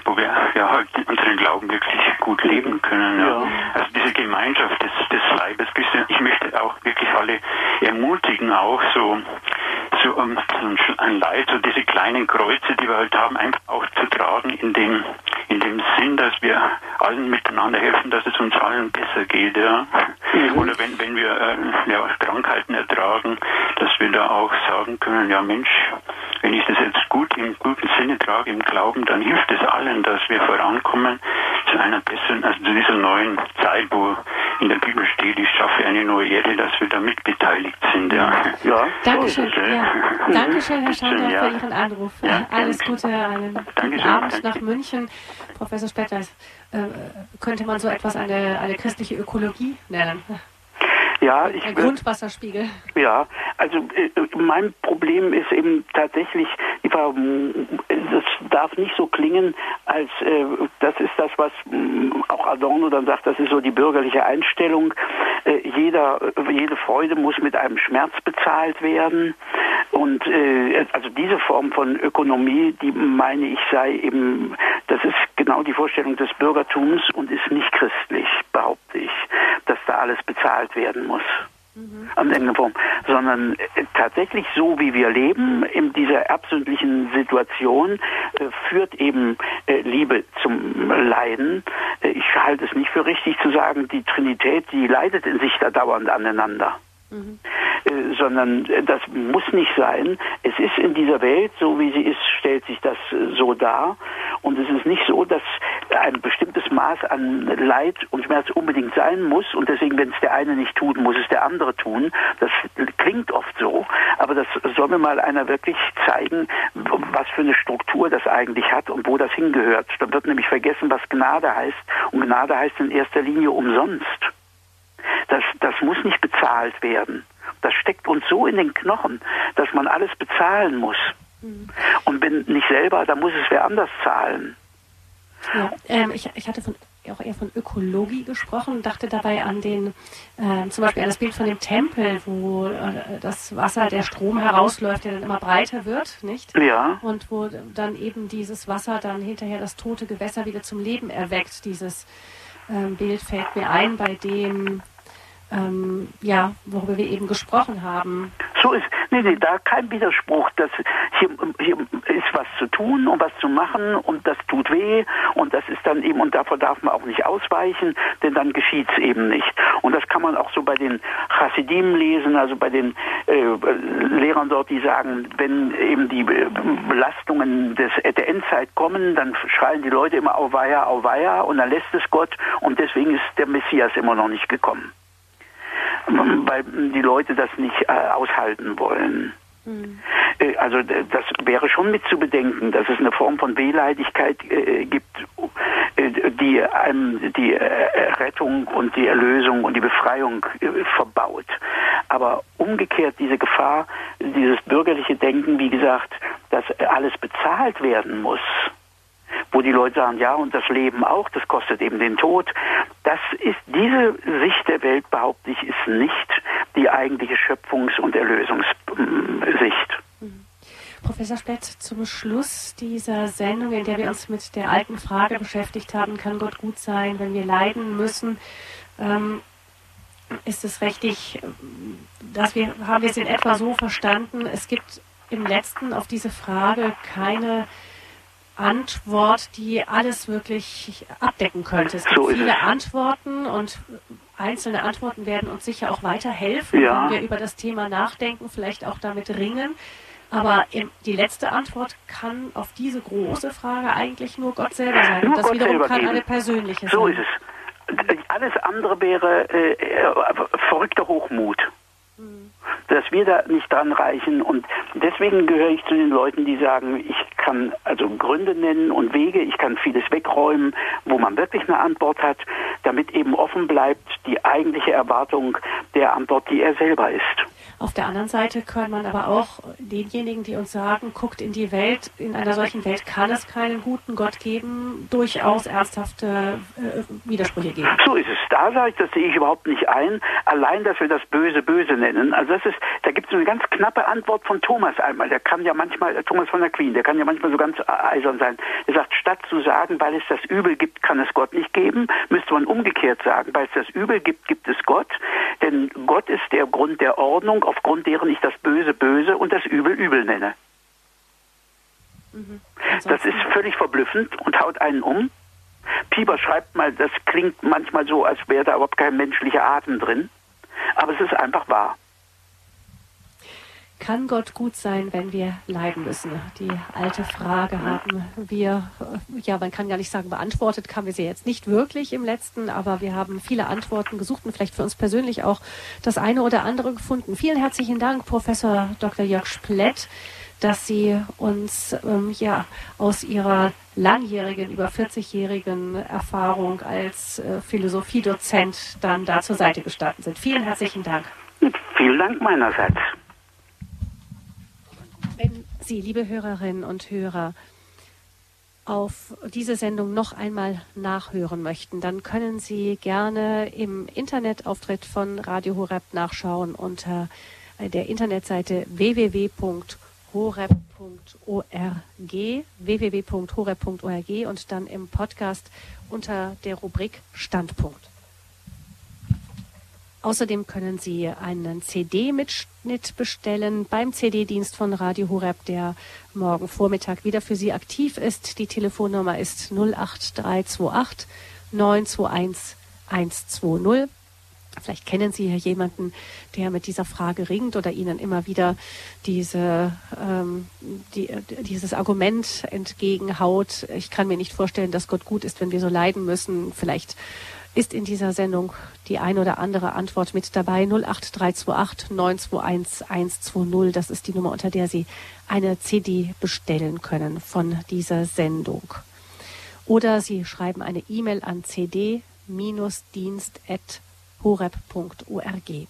wo wir ja halt unseren Glauben wirklich gut leben können. Ja. ja. Also diese Gemeinschaft des, des Leibes, ich möchte auch wirklich alle ermutigen, auch so so um, ein Leid, so diese kleinen Kreuze, die wir halt haben, einfach auch zu tragen in dem allen miteinander helfen, dass es uns allen besser geht, ja. Mhm. Oder wenn wenn wir äh, ja, Krankheiten ertragen, dass wir da auch sagen können, ja Mensch, wenn ich das jetzt gut im guten Sinne trage, im Glauben, dann hilft es allen, dass wir vorankommen zu einer besseren, also zu dieser neuen Zeit, wo in der Bibel steht, ich schaffe eine neue Erde, dass wir da mitbeteiligt sind. Ja. ja. Dankeschön. Ja. Dankeschön, Herr Schander, ja. für Ihren Anruf. Ja, Alles Gute, einen guten Abend nach München. Professor Spetter, äh, könnte man so etwas eine, eine christliche Ökologie nennen? Ja, ich, Ein Grundwasserspiegel. Ja, also äh, mein Problem ist eben tatsächlich, das darf nicht so klingen, als äh, das ist das, was mh, auch Adorno dann sagt, das ist so die bürgerliche Einstellung. Äh, jeder, jede Freude muss mit einem Schmerz bezahlt werden. Und äh, also diese Form von Ökonomie, die meine ich sei eben, das ist genau die Vorstellung des Bürgertums und ist nicht christlich, behaupte ich, dass da alles bezahlt werden muss mhm. am Ende vom, sondern äh, tatsächlich so, wie wir leben, in dieser erbsündlichen Situation, äh, führt eben äh, Liebe zum Leiden. Äh, ich halte es nicht für richtig zu sagen, die Trinität, die leidet in sich da dauernd aneinander. Äh, sondern äh, das muss nicht sein. Es ist in dieser Welt, so wie sie ist, stellt sich das äh, so dar. Und es ist nicht so, dass ein bestimmtes Maß an Leid und Schmerz unbedingt sein muss. Und deswegen, wenn es der eine nicht tut, muss es der andere tun. Das klingt oft so. Aber das soll mir mal einer wirklich zeigen, was für eine Struktur das eigentlich hat und wo das hingehört. Dann wird nämlich vergessen, was Gnade heißt. Und Gnade heißt in erster Linie umsonst. Das, das muss nicht bezahlt werden. Das steckt uns so in den Knochen, dass man alles bezahlen muss. Mhm. Und wenn nicht selber, dann muss es wer anders zahlen. Ja, ähm, ich, ich hatte von, auch eher von Ökologie gesprochen, dachte dabei an den, äh, zum Beispiel an das Bild von dem Tempel, wo äh, das Wasser, der Strom herausläuft, der dann immer breiter wird, nicht? Ja. Und wo dann eben dieses Wasser dann hinterher das tote Gewässer wieder zum Leben erweckt. Dieses ähm, Bild fällt mir ein, bei dem ähm, ja, worüber wir eben gesprochen haben. So ist, nee, nee, da kein Widerspruch. Das, hier, hier ist was zu tun und was zu machen und das tut weh und das ist dann eben, und davor darf man auch nicht ausweichen, denn dann geschieht es eben nicht. Und das kann man auch so bei den Chassidim lesen, also bei den äh, Lehrern dort, die sagen, wenn eben die Belastungen des, der Endzeit kommen, dann schreien die Leute immer Auweia, Auweia und dann lässt es Gott und deswegen ist der Messias immer noch nicht gekommen weil die Leute das nicht äh, aushalten wollen. Mhm. Also das wäre schon mit zu bedenken, dass es eine Form von Wehleidigkeit äh, gibt, äh, die einem die äh, Rettung und die Erlösung und die Befreiung verbaut. Aber umgekehrt diese Gefahr, dieses bürgerliche Denken, wie gesagt, dass alles bezahlt werden muss, wo die Leute sagen, ja, und das Leben auch, das kostet eben den Tod. Das ist, diese Sicht der Welt, behaupte ich, ist nicht die eigentliche Schöpfungs- und Erlösungssicht. Mhm. Professor Splett, zum Schluss dieser Sendung, in der wir uns mit der alten Frage beschäftigt haben, kann Gott gut sein, wenn wir leiden müssen? Ähm, ist es richtig, dass wir, haben wir es in etwa so verstanden, es gibt im letzten auf diese Frage keine Antwort, die alles wirklich abdecken könnte. Es gibt so viele es. Antworten und einzelne Antworten werden uns sicher auch weiterhelfen, ja. wenn wir über das Thema nachdenken, vielleicht auch damit ringen. Aber die letzte Antwort kann auf diese große Frage eigentlich nur Gott selber sein. Nur und das Gott wiederum kann geben. eine persönliche so sein. So ist es. Alles andere wäre äh, äh verrückter Hochmut. Dass wir da nicht dran reichen. Und deswegen gehöre ich zu den Leuten, die sagen, ich kann also Gründe nennen und Wege, ich kann vieles wegräumen, wo man wirklich eine Antwort hat, damit eben offen bleibt die eigentliche Erwartung der Antwort, die er selber ist. Auf der anderen Seite kann man aber auch denjenigen, die uns sagen, guckt in die Welt, in einer solchen Welt kann es keinen guten Gott geben, durchaus ernsthafte äh, Widersprüche geben. So ist es. Da sage ich, das sehe ich überhaupt nicht ein. Allein, dass wir das Böse böse nennen. Also das ist, da gibt es eine ganz knappe Antwort von Thomas einmal. Der kann ja manchmal, äh, Thomas von der Queen, der kann ja manchmal so ganz eisern sein. Er sagt, statt zu sagen, weil es das Übel gibt, kann es Gott nicht geben, müsste man umgekehrt sagen, weil es das Übel gibt, gibt es Gott. Denn Gott ist der Grund der Ordnung aufgrund deren ich das Böse böse und das Übel übel nenne. Mhm. Das ist völlig verblüffend und haut einen um. Pieper schreibt mal, das klingt manchmal so, als wäre da überhaupt kein menschlicher Atem drin. Aber es ist einfach wahr. Kann Gott gut sein, wenn wir leiden müssen? Die alte Frage haben wir, ja, man kann gar nicht sagen, beantwortet haben wir sie jetzt nicht wirklich im letzten, aber wir haben viele Antworten gesucht und vielleicht für uns persönlich auch das eine oder andere gefunden. Vielen herzlichen Dank, Professor Dr. Jörg Splett, dass Sie uns ähm, ja aus Ihrer langjährigen, über 40-jährigen Erfahrung als äh, Philosophiedozent dann da zur Seite gestanden sind. Vielen herzlichen Dank. Vielen Dank meinerseits. Sie, liebe Hörerinnen und Hörer, auf diese Sendung noch einmal nachhören möchten, dann können Sie gerne im Internetauftritt von Radio Horeb nachschauen unter der Internetseite www.horeb.org www.horeb.org und dann im Podcast unter der Rubrik Standpunkt. Außerdem können Sie einen CD-Mitschnitt bestellen beim CD-Dienst von Radio Horeb, der morgen Vormittag wieder für Sie aktiv ist. Die Telefonnummer ist 08328 921 120. Vielleicht kennen Sie hier jemanden, der mit dieser Frage ringt oder Ihnen immer wieder diese, ähm, die, dieses Argument entgegenhaut. Ich kann mir nicht vorstellen, dass Gott gut ist, wenn wir so leiden müssen. Vielleicht ist in dieser Sendung die ein oder andere Antwort mit dabei. 08328 921 120. Das ist die Nummer, unter der Sie eine CD bestellen können von dieser Sendung. Oder Sie schreiben eine E-Mail an cd-dienst.horeb.org.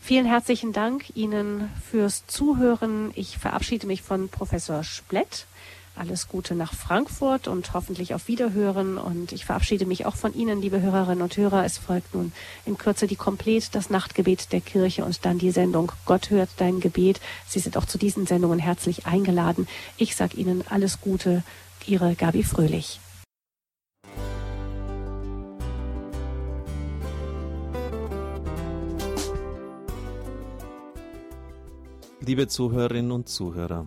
Vielen herzlichen Dank Ihnen fürs Zuhören. Ich verabschiede mich von Professor Splett alles Gute nach Frankfurt und hoffentlich auf Wiederhören. Und ich verabschiede mich auch von Ihnen, liebe Hörerinnen und Hörer. Es folgt nun in Kürze die Komplett, das Nachtgebet der Kirche und dann die Sendung Gott hört dein Gebet. Sie sind auch zu diesen Sendungen herzlich eingeladen. Ich sage Ihnen alles Gute, Ihre Gabi Fröhlich. Liebe Zuhörerinnen und Zuhörer,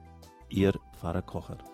Ihr Pfarrer Kocher.